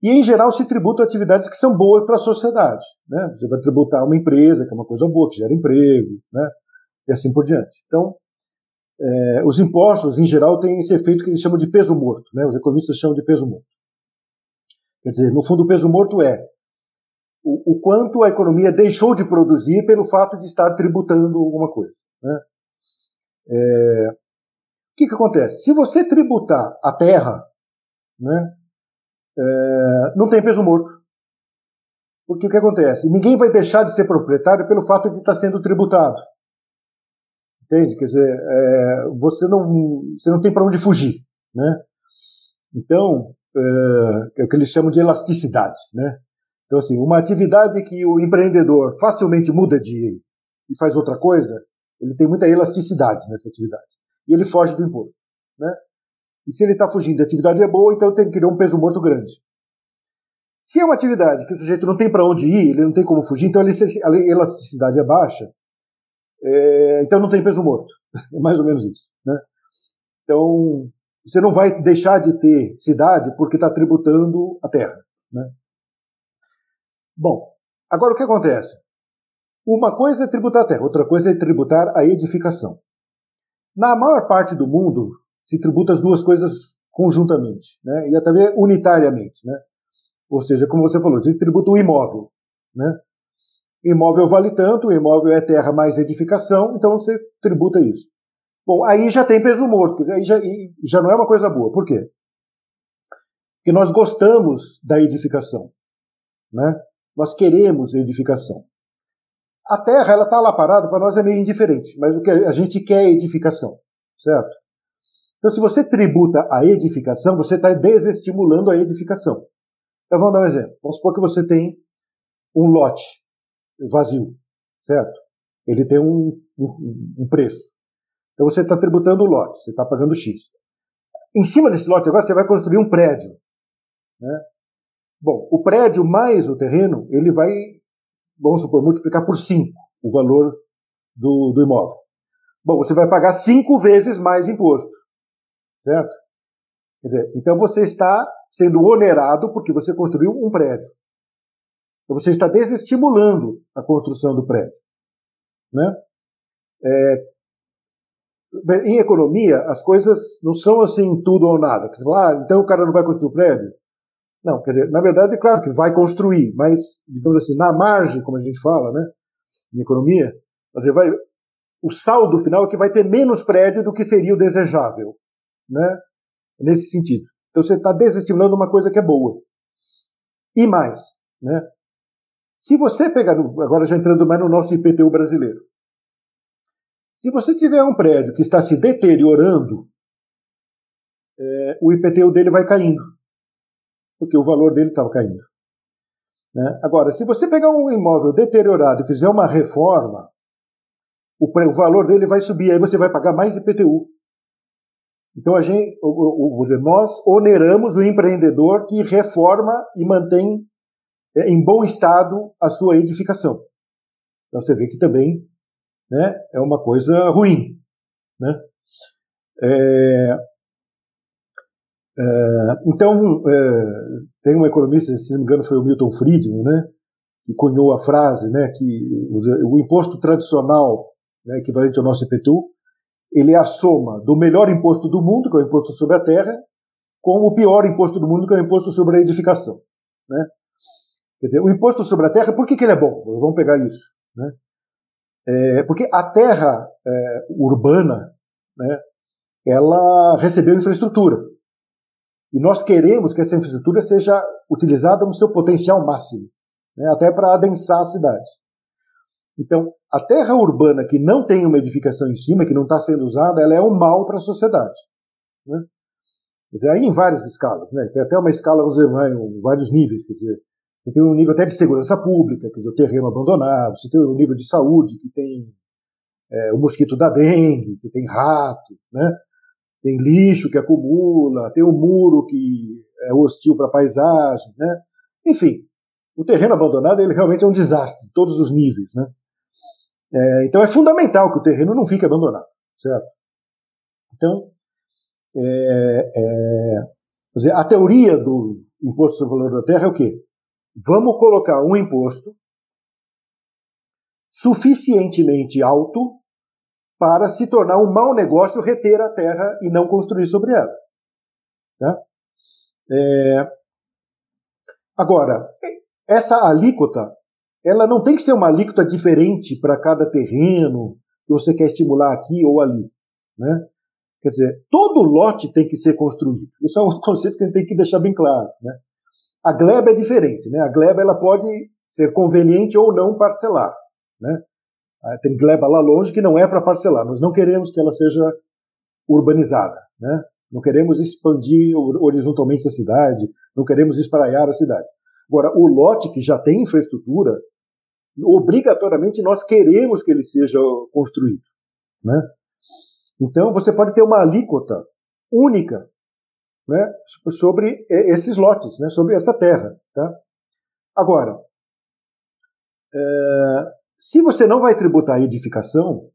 E, em geral, se tributa atividades que são boas para a sociedade. Né? Você vai tributar uma empresa, que é uma coisa boa, que gera emprego, né? e assim por diante. Então, é, os impostos, em geral, têm esse efeito que eles chamam de peso morto. Né? Os economistas chamam de peso morto. Quer dizer, no fundo, o peso morto é o, o quanto a economia deixou de produzir pelo fato de estar tributando alguma coisa. Né? É, o que, que acontece? Se você tributar a terra, né, é, não tem peso morto. Porque o que acontece? Ninguém vai deixar de ser proprietário pelo fato de estar sendo tributado. Entende? Quer dizer, é, você, não, você não tem para onde fugir. Né? Então, é, é o que eles chamam de elasticidade. Né? Então, assim, uma atividade que o empreendedor facilmente muda de e faz outra coisa, ele tem muita elasticidade nessa atividade. E ele foge do imposto. Né? E se ele está fugindo, a atividade é boa, então tem que criar um peso morto grande. Se é uma atividade que o sujeito não tem para onde ir, ele não tem como fugir, então a elasticidade é baixa, é, então não tem peso morto. É mais ou menos isso. Né? Então, você não vai deixar de ter cidade porque está tributando a terra. Né? Bom, agora o que acontece? Uma coisa é tributar a terra, outra coisa é tributar a edificação. Na maior parte do mundo, se tributa as duas coisas conjuntamente, né? e até unitariamente. Né? Ou seja, como você falou, se tributa o imóvel. Né? Imóvel vale tanto, imóvel é terra mais edificação, então você tributa isso. Bom, aí já tem peso morto, aí já, já não é uma coisa boa. Por quê? Porque nós gostamos da edificação. Né? Nós queremos edificação. A terra, ela está lá parada, para nós é meio indiferente, mas o que a gente quer é edificação, certo? Então, se você tributa a edificação, você está desestimulando a edificação. Então, vamos dar um exemplo. Vamos supor que você tem um lote vazio, certo? Ele tem um, um, um preço. Então, você está tributando o lote, você está pagando X. Em cima desse lote, agora, você vai construir um prédio. Né? Bom, o prédio mais o terreno, ele vai, vamos supor, multiplicar por 5 o valor do, do imóvel. Bom, você vai pagar cinco vezes mais imposto. Certo? Quer dizer, então você está sendo onerado porque você construiu um prédio. Então você está desestimulando a construção do prédio. Né? É, em economia, as coisas não são assim tudo ou nada. Ah, então o cara não vai construir o prédio? Não, quer dizer, na verdade, é claro que vai construir, mas, digamos assim, na margem, como a gente fala, né, em economia, você vai, o saldo final é que vai ter menos prédio do que seria o desejável, né, nesse sentido. Então você está desestimulando uma coisa que é boa. E mais, né, se você pegar, agora já entrando mais no nosso IPTU brasileiro, se você tiver um prédio que está se deteriorando, é, o IPTU dele vai caindo porque o valor dele estava caindo. Né? Agora, se você pegar um imóvel deteriorado e fizer uma reforma, o, o valor dele vai subir, aí você vai pagar mais IPTU. Então a gente, o, o, nós oneramos o empreendedor que reforma e mantém é, em bom estado a sua edificação. Então você vê que também né, é uma coisa ruim. Né? É, então, é, tem um economista, se não me engano foi o Milton Friedman, né, que cunhou a frase né, que o imposto tradicional, né, equivalente ao nosso IPTU, ele é a soma do melhor imposto do mundo, que é o imposto sobre a terra, com o pior imposto do mundo, que é o imposto sobre a edificação. Né? Quer dizer, o imposto sobre a terra, por que, que ele é bom? Vamos pegar isso. Né? É, porque a terra é, urbana, né, ela recebeu infraestrutura. E nós queremos que essa infraestrutura seja utilizada no seu potencial máximo, né, até para adensar a cidade. Então, a terra urbana que não tem uma edificação em cima, que não está sendo usada, ela é um mal para a sociedade. Né? dizer, aí em várias escalas, né? Tem até uma escala, vamos dizer, vários níveis, quer dizer, você tem um nível até de segurança pública, quer dizer, o terreno abandonado, você tem um nível de saúde que tem é, o mosquito da dengue, você tem rato, né? Tem lixo que acumula, tem um muro que é hostil para a paisagem, né? Enfim, o terreno abandonado ele realmente é um desastre, em todos os níveis, né? É, então é fundamental que o terreno não fique abandonado, certo? Então, é, é, dizer, a teoria do imposto sobre o valor da terra é o quê? Vamos colocar um imposto suficientemente alto para se tornar um mau negócio reter a terra e não construir sobre ela. Tá? É... Agora, essa alíquota, ela não tem que ser uma alíquota diferente para cada terreno que você quer estimular aqui ou ali. Né? Quer dizer, todo lote tem que ser construído. Isso é um conceito que a gente tem que deixar bem claro. Né? A gleba é diferente. Né? A gleba ela pode ser conveniente ou não parcelar. Né? Ah, tem gleba lá longe que não é para parcelar. Nós não queremos que ela seja urbanizada. Né? Não queremos expandir horizontalmente a cidade, não queremos espraiar a cidade. Agora, o lote que já tem infraestrutura, obrigatoriamente nós queremos que ele seja construído. Né? Então, você pode ter uma alíquota única né, sobre esses lotes, né, sobre essa terra. Tá? Agora, é, se você não vai tributar a edificação,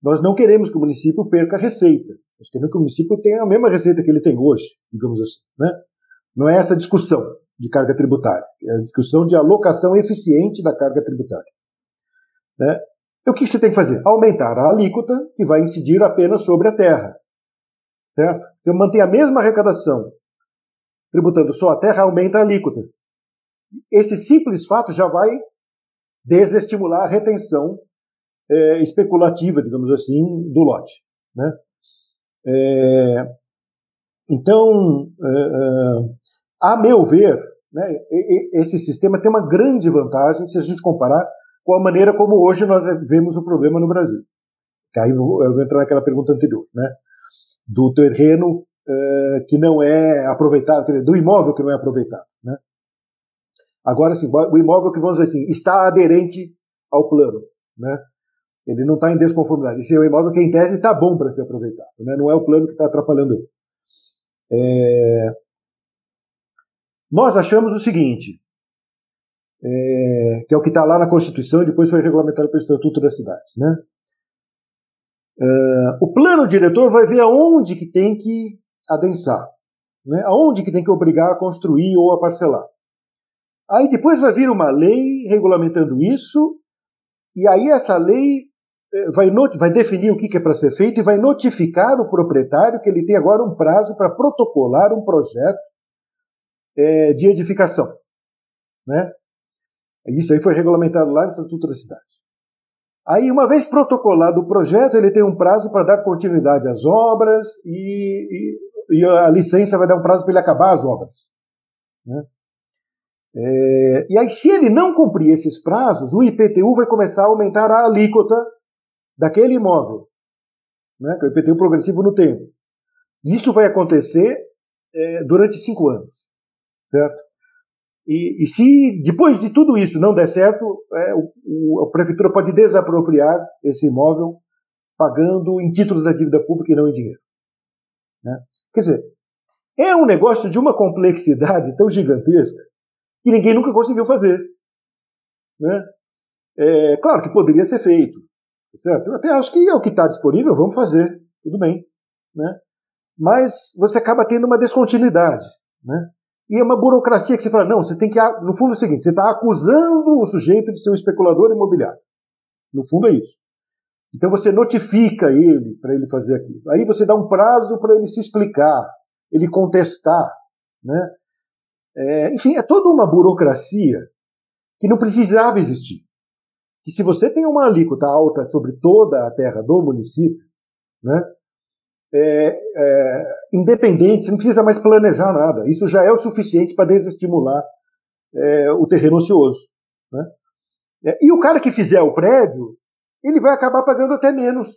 nós não queremos que o município perca receita. Nós queremos que o município tenha a mesma receita que ele tem hoje, digamos assim. Né? Não é essa discussão de carga tributária, é a discussão de alocação eficiente da carga tributária. Né? Então o que você tem que fazer? Aumentar a alíquota que vai incidir apenas sobre a terra. Certo? Então mantém a mesma arrecadação. Tributando só a terra, aumenta a alíquota. Esse simples fato já vai desestimular a retenção é, especulativa, digamos assim, do lote. Né? É, então, é, é, a meu ver, né, esse sistema tem uma grande vantagem se a gente comparar com a maneira como hoje nós vemos o problema no Brasil. Aí eu vou entrar naquela pergunta anterior, né? Do terreno é, que não é aproveitado, do imóvel que não é aproveitado, né? Agora, sim, o imóvel que, vamos dizer assim, está aderente ao plano, né? Ele não está em desconformidade. Esse é um imóvel que, em tese, está bom para ser aproveitado, né? Não é o plano que está atrapalhando ele. É... Nós achamos o seguinte, é... que é o que está lá na Constituição e depois foi regulamentado pelo Estatuto da Cidade, né? É... o plano diretor vai ver aonde que tem que adensar, né? aonde que tem que obrigar a construir ou a parcelar. Aí depois vai vir uma lei regulamentando isso, e aí essa lei eh, vai, vai definir o que é para ser feito e vai notificar o proprietário que ele tem agora um prazo para protocolar um projeto é, de edificação. Né? Isso aí foi regulamentado lá no Estatuto da Cidade. Aí, uma vez protocolado o projeto, ele tem um prazo para dar continuidade às obras e, e, e, a licença vai dar um prazo para ele acabar as obras. Né? É, e aí, se ele não cumprir esses prazos, o IPTU vai começar a aumentar a alíquota daquele imóvel, né, que é o IPTU progressivo no tempo. Isso vai acontecer é, durante cinco anos, certo? E, e, se depois de tudo isso não der certo, é, o, o, a prefeitura pode desapropriar esse imóvel pagando em títulos da dívida pública e não em dinheiro. Né? Quer dizer, é um negócio de uma complexidade tão gigantesca que ninguém nunca conseguiu fazer. Né? É, claro que poderia ser feito. Certo? Eu até acho que é o que está disponível, vamos fazer. Tudo bem. Né? Mas você acaba tendo uma descontinuidade. Né? E é uma burocracia que você fala, não, você tem que. No fundo é o seguinte, você está acusando o sujeito de ser um especulador imobiliário. No fundo é isso. Então você notifica ele para ele fazer aquilo. Aí você dá um prazo para ele se explicar, ele contestar. Né? É, enfim, é toda uma burocracia que não precisava existir. Que se você tem uma alíquota alta sobre toda a terra do município, né, é, é, independente, você não precisa mais planejar nada. Isso já é o suficiente para desestimular é, o terreno ocioso. Né? É, e o cara que fizer o prédio, ele vai acabar pagando até menos.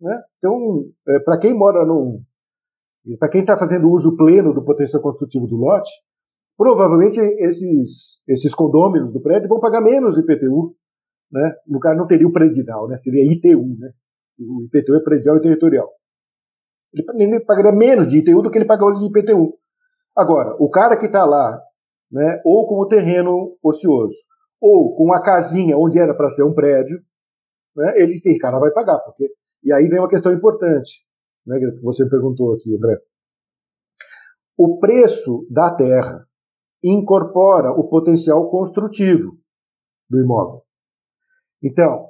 Né? Então, é, para quem mora num, Para quem está fazendo uso pleno do potencial construtivo do lote, provavelmente esses, esses condôminos do prédio vão pagar menos IPTU. Né? No caso, não teria o predial, né? seria ITU. Né? O IPTU é predial e territorial. Ele, ele pagaria menos de ITU do que ele paga hoje de IPTU. Agora, o cara que está lá, né, ou com o terreno ocioso, ou com a casinha onde era para ser um prédio, né, ele, esse cara vai pagar. Porque... E aí vem uma questão importante, né, que você perguntou aqui, André. O preço da terra incorpora o potencial construtivo do imóvel. Então,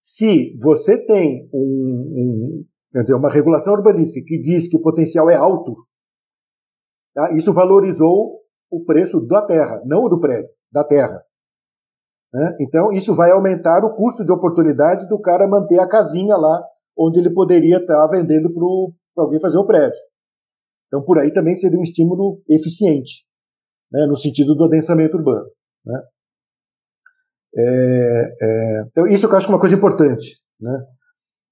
se você tem um, um, dizer, uma regulação urbanística que diz que o potencial é alto, tá? isso valorizou o preço da terra, não do prédio, da terra. Né? Então, isso vai aumentar o custo de oportunidade do cara manter a casinha lá onde ele poderia estar vendendo para alguém fazer o prédio. Então, por aí também seria um estímulo eficiente né, no sentido do adensamento urbano. Né? É, é, então, isso eu acho que é uma coisa importante. Né?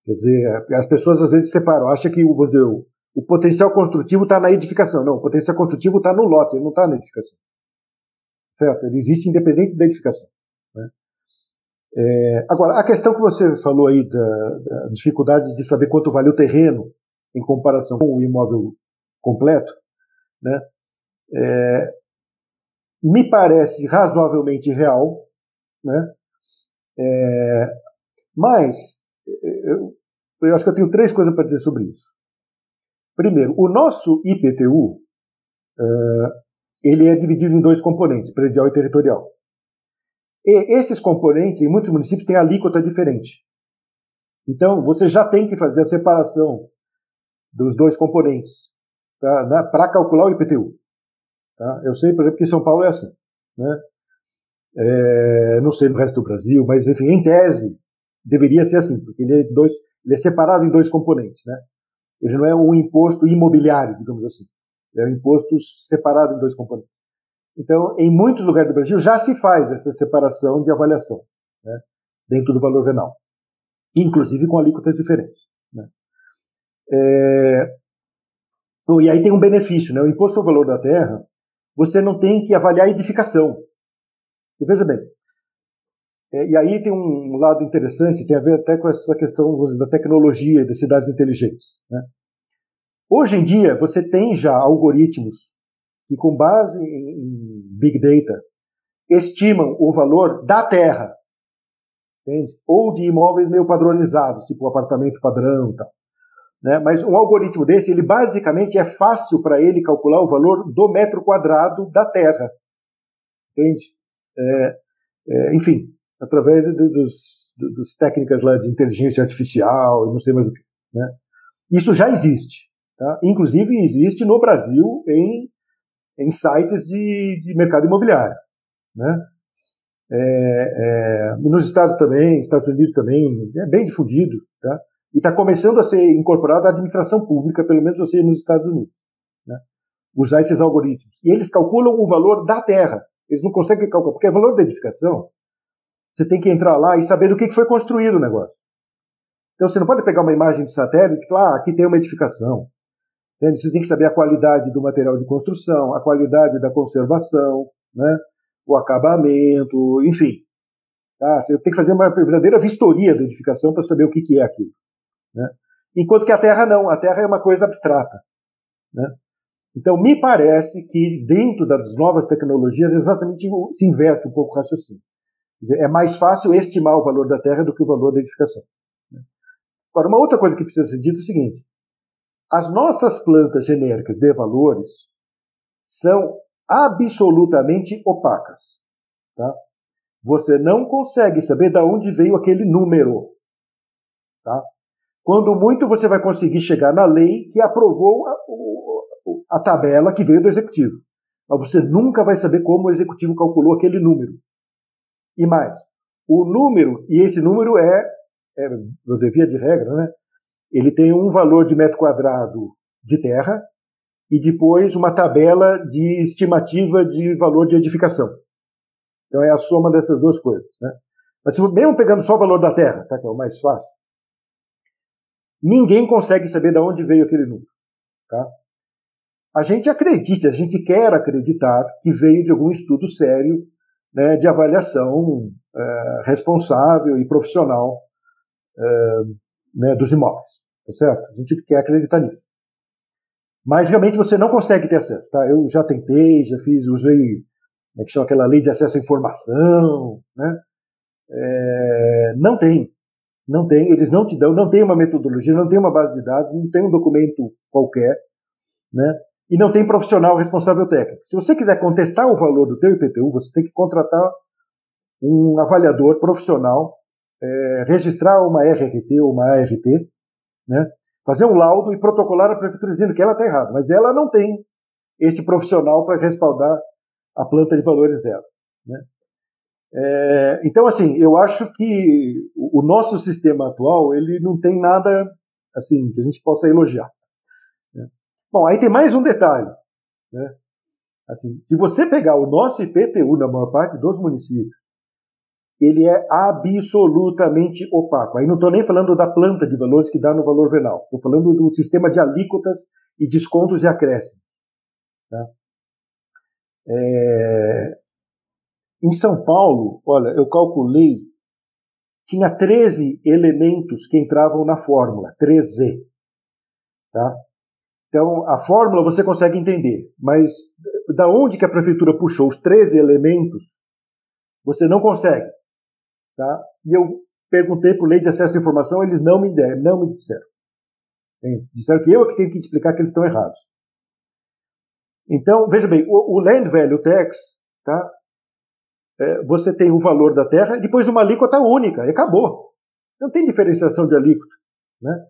Quer dizer, as pessoas às vezes separam, acham que dizer, o, o potencial construtivo está na edificação. Não, o potencial construtivo está no lote, ele não está na edificação. Certo? Ele existe independente da edificação. Né? É, agora, a questão que você falou aí da, da, dificuldade de saber quanto vale o terreno em comparação com o imóvel completo, né? É, me parece razoavelmente real, né? É, mas eu, eu, acho que eu tenho três coisas para dizer sobre isso. Primeiro, o nosso IPTU é, ele é dividido em dois componentes, predial e territorial. E esses componentes, em muitos municípios, têm alíquota diferente. Então, você já tem que fazer a separação dos dois componentes tá, para calcular o IPTU. Tá? Eu sei, por exemplo, que São Paulo é assim. Né? É, não sei no resto do Brasil, mas enfim, em tese, deveria ser assim, porque ele é, dois, ele é separado em dois componentes. Né? Ele não é um imposto imobiliário, digamos assim. É um imposto separado em dois componentes. Então, em muitos lugares do Brasil já se faz essa separação de avaliação né? dentro do valor venal, inclusive com alíquotas diferentes. Né? É... E aí tem um benefício, né? O imposto sobre o valor da terra, você não tem que avaliar a edificação. E veja bem, é, e aí tem um lado interessante, tem a ver até com essa questão da tecnologia e das cidades inteligentes. Né? Hoje em dia, você tem já algoritmos que, com base em Big Data, estimam o valor da terra, entende? ou de imóveis meio padronizados, tipo apartamento padrão e tal. Né? Mas um algoritmo desse, ele basicamente é fácil para ele calcular o valor do metro quadrado da Terra. Entende? É, é, enfim, através de, dos, dos técnicas lá de inteligência artificial não sei mais o que. Né? Isso já existe. Tá? Inclusive existe no Brasil em, em sites de, de mercado imobiliário. Né? É, é, nos Estados também, Estados Unidos também, é bem difundido. Tá? E está começando a ser incorporado à administração pública, pelo menos você nos Estados Unidos. Né? Usar esses algoritmos. E eles calculam o valor da terra. Eles não conseguem calcular, porque é valor da edificação. Você tem que entrar lá e saber do que foi construído o negócio. Então você não pode pegar uma imagem de satélite e falar, ah, aqui tem uma edificação. Entende? Você tem que saber a qualidade do material de construção, a qualidade da conservação, né? o acabamento, enfim. Tá? Você tem que fazer uma verdadeira vistoria da edificação para saber o que, que é aquilo. Né? Enquanto que a Terra não, a Terra é uma coisa abstrata. Né? Então, me parece que dentro das novas tecnologias, exatamente se inverte um pouco o raciocínio. Dizer, é mais fácil estimar o valor da Terra do que o valor da edificação. Né? Agora, uma outra coisa que precisa ser dita é o seguinte: as nossas plantas genéricas de valores são absolutamente opacas. Tá? Você não consegue saber de onde veio aquele número. Tá? Quando muito, você vai conseguir chegar na lei que aprovou a, a tabela que veio do executivo. Mas você nunca vai saber como o executivo calculou aquele número. E mais, o número, e esse número é, é via de regra, né? ele tem um valor de metro quadrado de terra e depois uma tabela de estimativa de valor de edificação. Então é a soma dessas duas coisas. Né? Mas mesmo pegando só o valor da terra, tá, que é o mais fácil, Ninguém consegue saber de onde veio aquele número. Tá? a gente acredita, a gente quer acreditar que veio de algum estudo sério né, de avaliação é, responsável e profissional é, né, dos imóveis, tá certo? A gente quer acreditar nisso. Mas realmente você não consegue ter acesso, tá? Eu já tentei, já fiz, usei, como é que chama aquela lei de acesso à informação, né? É, não tem, não tem, eles não te dão, não tem uma metodologia, não tem uma base de dados, não tem um documento qualquer, né? E não tem profissional responsável técnico. Se você quiser contestar o valor do teu IPTU, você tem que contratar um avaliador profissional, é, registrar uma RRT ou uma ART, né? Fazer um laudo e protocolar a prefeitura dizendo que ela está errada, mas ela não tem esse profissional para respaldar a planta de valores dela, né? É, então, assim, eu acho que o, nosso sistema atual ele não tem nada assim que a gente possa elogiar. Né? Bom, aí tem mais um detalhe. Né? Assim, se você pegar o nosso IPTU na maior parte dos municípios, ele é absolutamente opaco. Aí não estou nem falando da planta de valores que dá no valor venal. Estou falando do sistema de alíquotas e descontos e acréscimos. Tá? É, em São Paulo, olha, eu calculei, tinha 13 elementos que entravam na fórmula, 13. Tá? Então, a fórmula você consegue entender, mas da onde que a prefeitura puxou os 13 elementos, você não consegue. Tá? E eu perguntei por lei de acesso à informação, eles não me deram, não me disseram. Disseram que eu é que tenho que te explicar que eles estão errados. Então, veja bem, o, o Land Value Tax, tá? É, você tem o valor da terra e depois uma alíquota única, e acabou. Não tem diferenciação de alíquota. Né?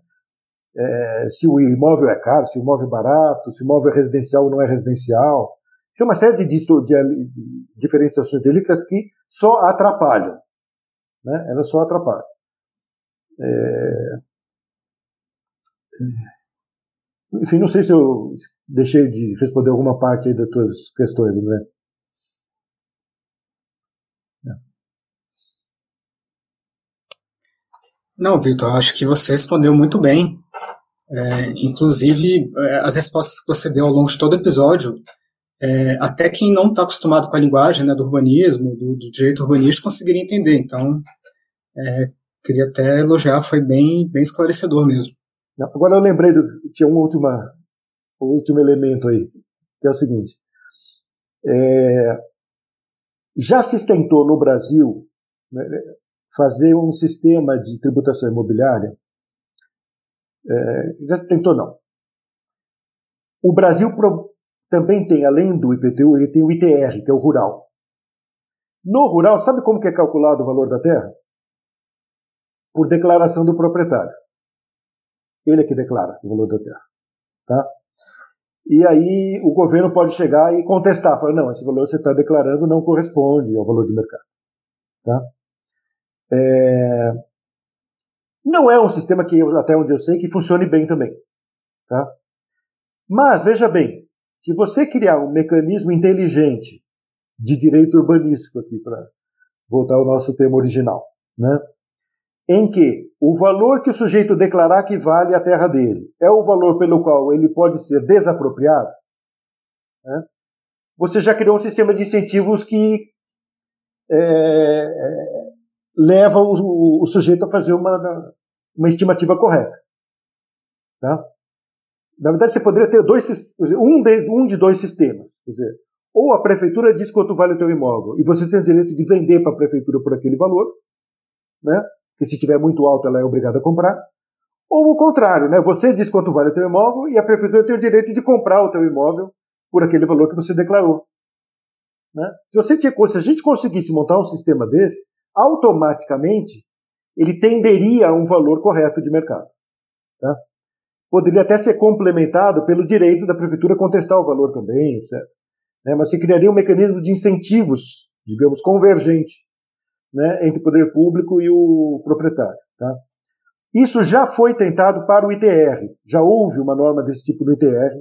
É, se o imóvel é caro, se o imóvel é barato, se o imóvel é residencial ou não é residencial. É uma série de, de, de diferenciações de alíquotas que só atrapalham. Né? Elas só atrapalham. É... Enfim, não sei se eu deixei de responder alguma parte das tuas questões, André. Não, Vitor, acho que você respondeu muito bem. É, inclusive, é, as respostas que você deu ao longo de todo o episódio, é, até quem não está acostumado com a linguagem né, do urbanismo, do, do direito urbanístico, conseguiria entender. Então, é, queria até elogiar, foi bem, bem esclarecedor mesmo. Agora eu lembrei, do, tinha um um último elemento aí, que é o seguinte. É, já se tentou no Brasil, né, fazer um sistema de tributação imobiliária. É, já tentou não. O Brasil pro, também tem, além do IPTU, ele tem o ITR, que é o rural. No rural, sabe como que é calculado o valor da terra? Por declaração do proprietário. Ele é que declara o valor da terra. Tá? E aí o governo pode chegar e contestar, falar, não, esse valor que você está declarando não corresponde ao valor de mercado. Tá? É... Não é um sistema que, até onde eu sei, que funcione bem também. Tá? Mas, veja bem, se você criar um mecanismo inteligente de direito urbanístico aqui, para voltar ao nosso tema original, né? em que o valor que o sujeito declarar que vale a terra dele é o valor pelo qual ele pode ser desapropriado, né? você já criou um sistema de incentivos que é, leva o, o, sujeito a fazer uma, uma estimativa correta. Tá? Na verdade, você poderia ter dois, um, de, um de dois sistemas. Quer dizer, ou a prefeitura diz quanto vale o teu imóvel e você tem o direito de vender para a prefeitura por aquele valor, né? que se estiver muito alto ela é obrigada a comprar. Ou o contrário, né? você diz quanto vale o teu imóvel e a prefeitura tem o direito de comprar o teu imóvel por aquele valor que você declarou. Né? Se, você tinha, se a gente conseguisse montar um sistema desse, automaticamente ele tenderia a um valor correto de mercado. Tá? Poderia até ser complementado pelo direito da prefeitura contestar o valor também, etc. Né? Mas se criaria um mecanismo de incentivos, digamos, convergente né, entre o poder público e o proprietário. Tá? Isso já foi tentado para o ITR. Já houve uma norma desse tipo no ITR,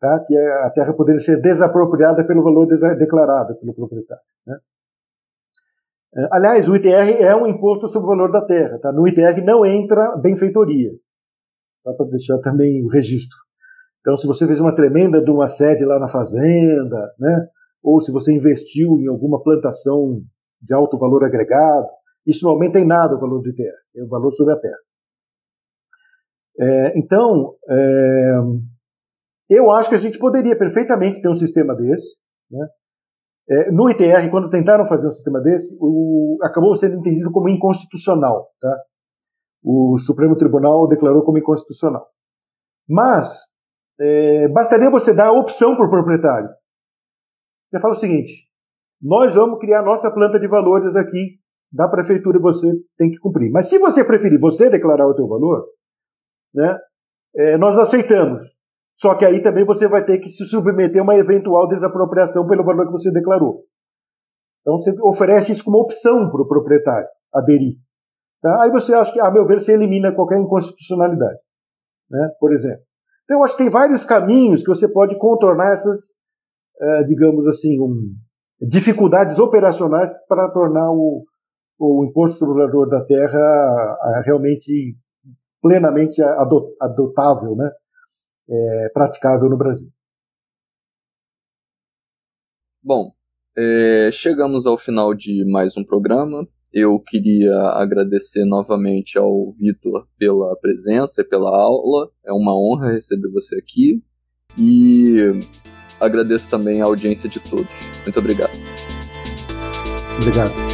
tá? que é a terra poderia ser desapropriada pelo valor declarado pelo proprietário. Né? É, aliás, o ITR é um imposto sobre o valor da terra. Tá? No ITR não entra benfeitoria. Só para deixar também o registro. Então, se você fez uma tremenda de uma sede lá na fazenda, né? ou se você investiu em alguma plantação de alto valor agregado, isso não aumenta em nada o valor do ITR, é o valor sobre a terra. É, então, é, eu acho que a gente poderia perfeitamente ter um sistema desse. Né? É, no ITR, quando tentaram fazer um sistema desse, o, acabou sendo entendido como inconstitucional. Tá? O Supremo Tribunal declarou como inconstitucional. Mas, é, bastaria você dar a opção para o proprietário. Você fala o seguinte: nós vamos criar nossa planta de valores aqui da prefeitura e você tem que cumprir. Mas se você preferir você declarar o teu valor, né, é, nós aceitamos. Só que aí também você vai ter que se submeter a uma eventual desapropriação pelo valor que você declarou. Então você oferece isso como opção para o proprietário aderir. Tá? Aí você acha que, a meu ver, você elimina qualquer inconstitucionalidade, né? por exemplo. Então eu acho que tem vários caminhos que você pode contornar essas, é, digamos assim, um, dificuldades operacionais para tornar o, o imposto sobre o valor da terra a, realmente plenamente adotável, né? É, praticável no Brasil. Bom, é, chegamos ao final de mais um programa. Eu queria agradecer novamente ao Vitor pela presença e pela aula. É uma honra receber você aqui. E agradeço também a audiência de todos. Muito obrigado. Obrigado.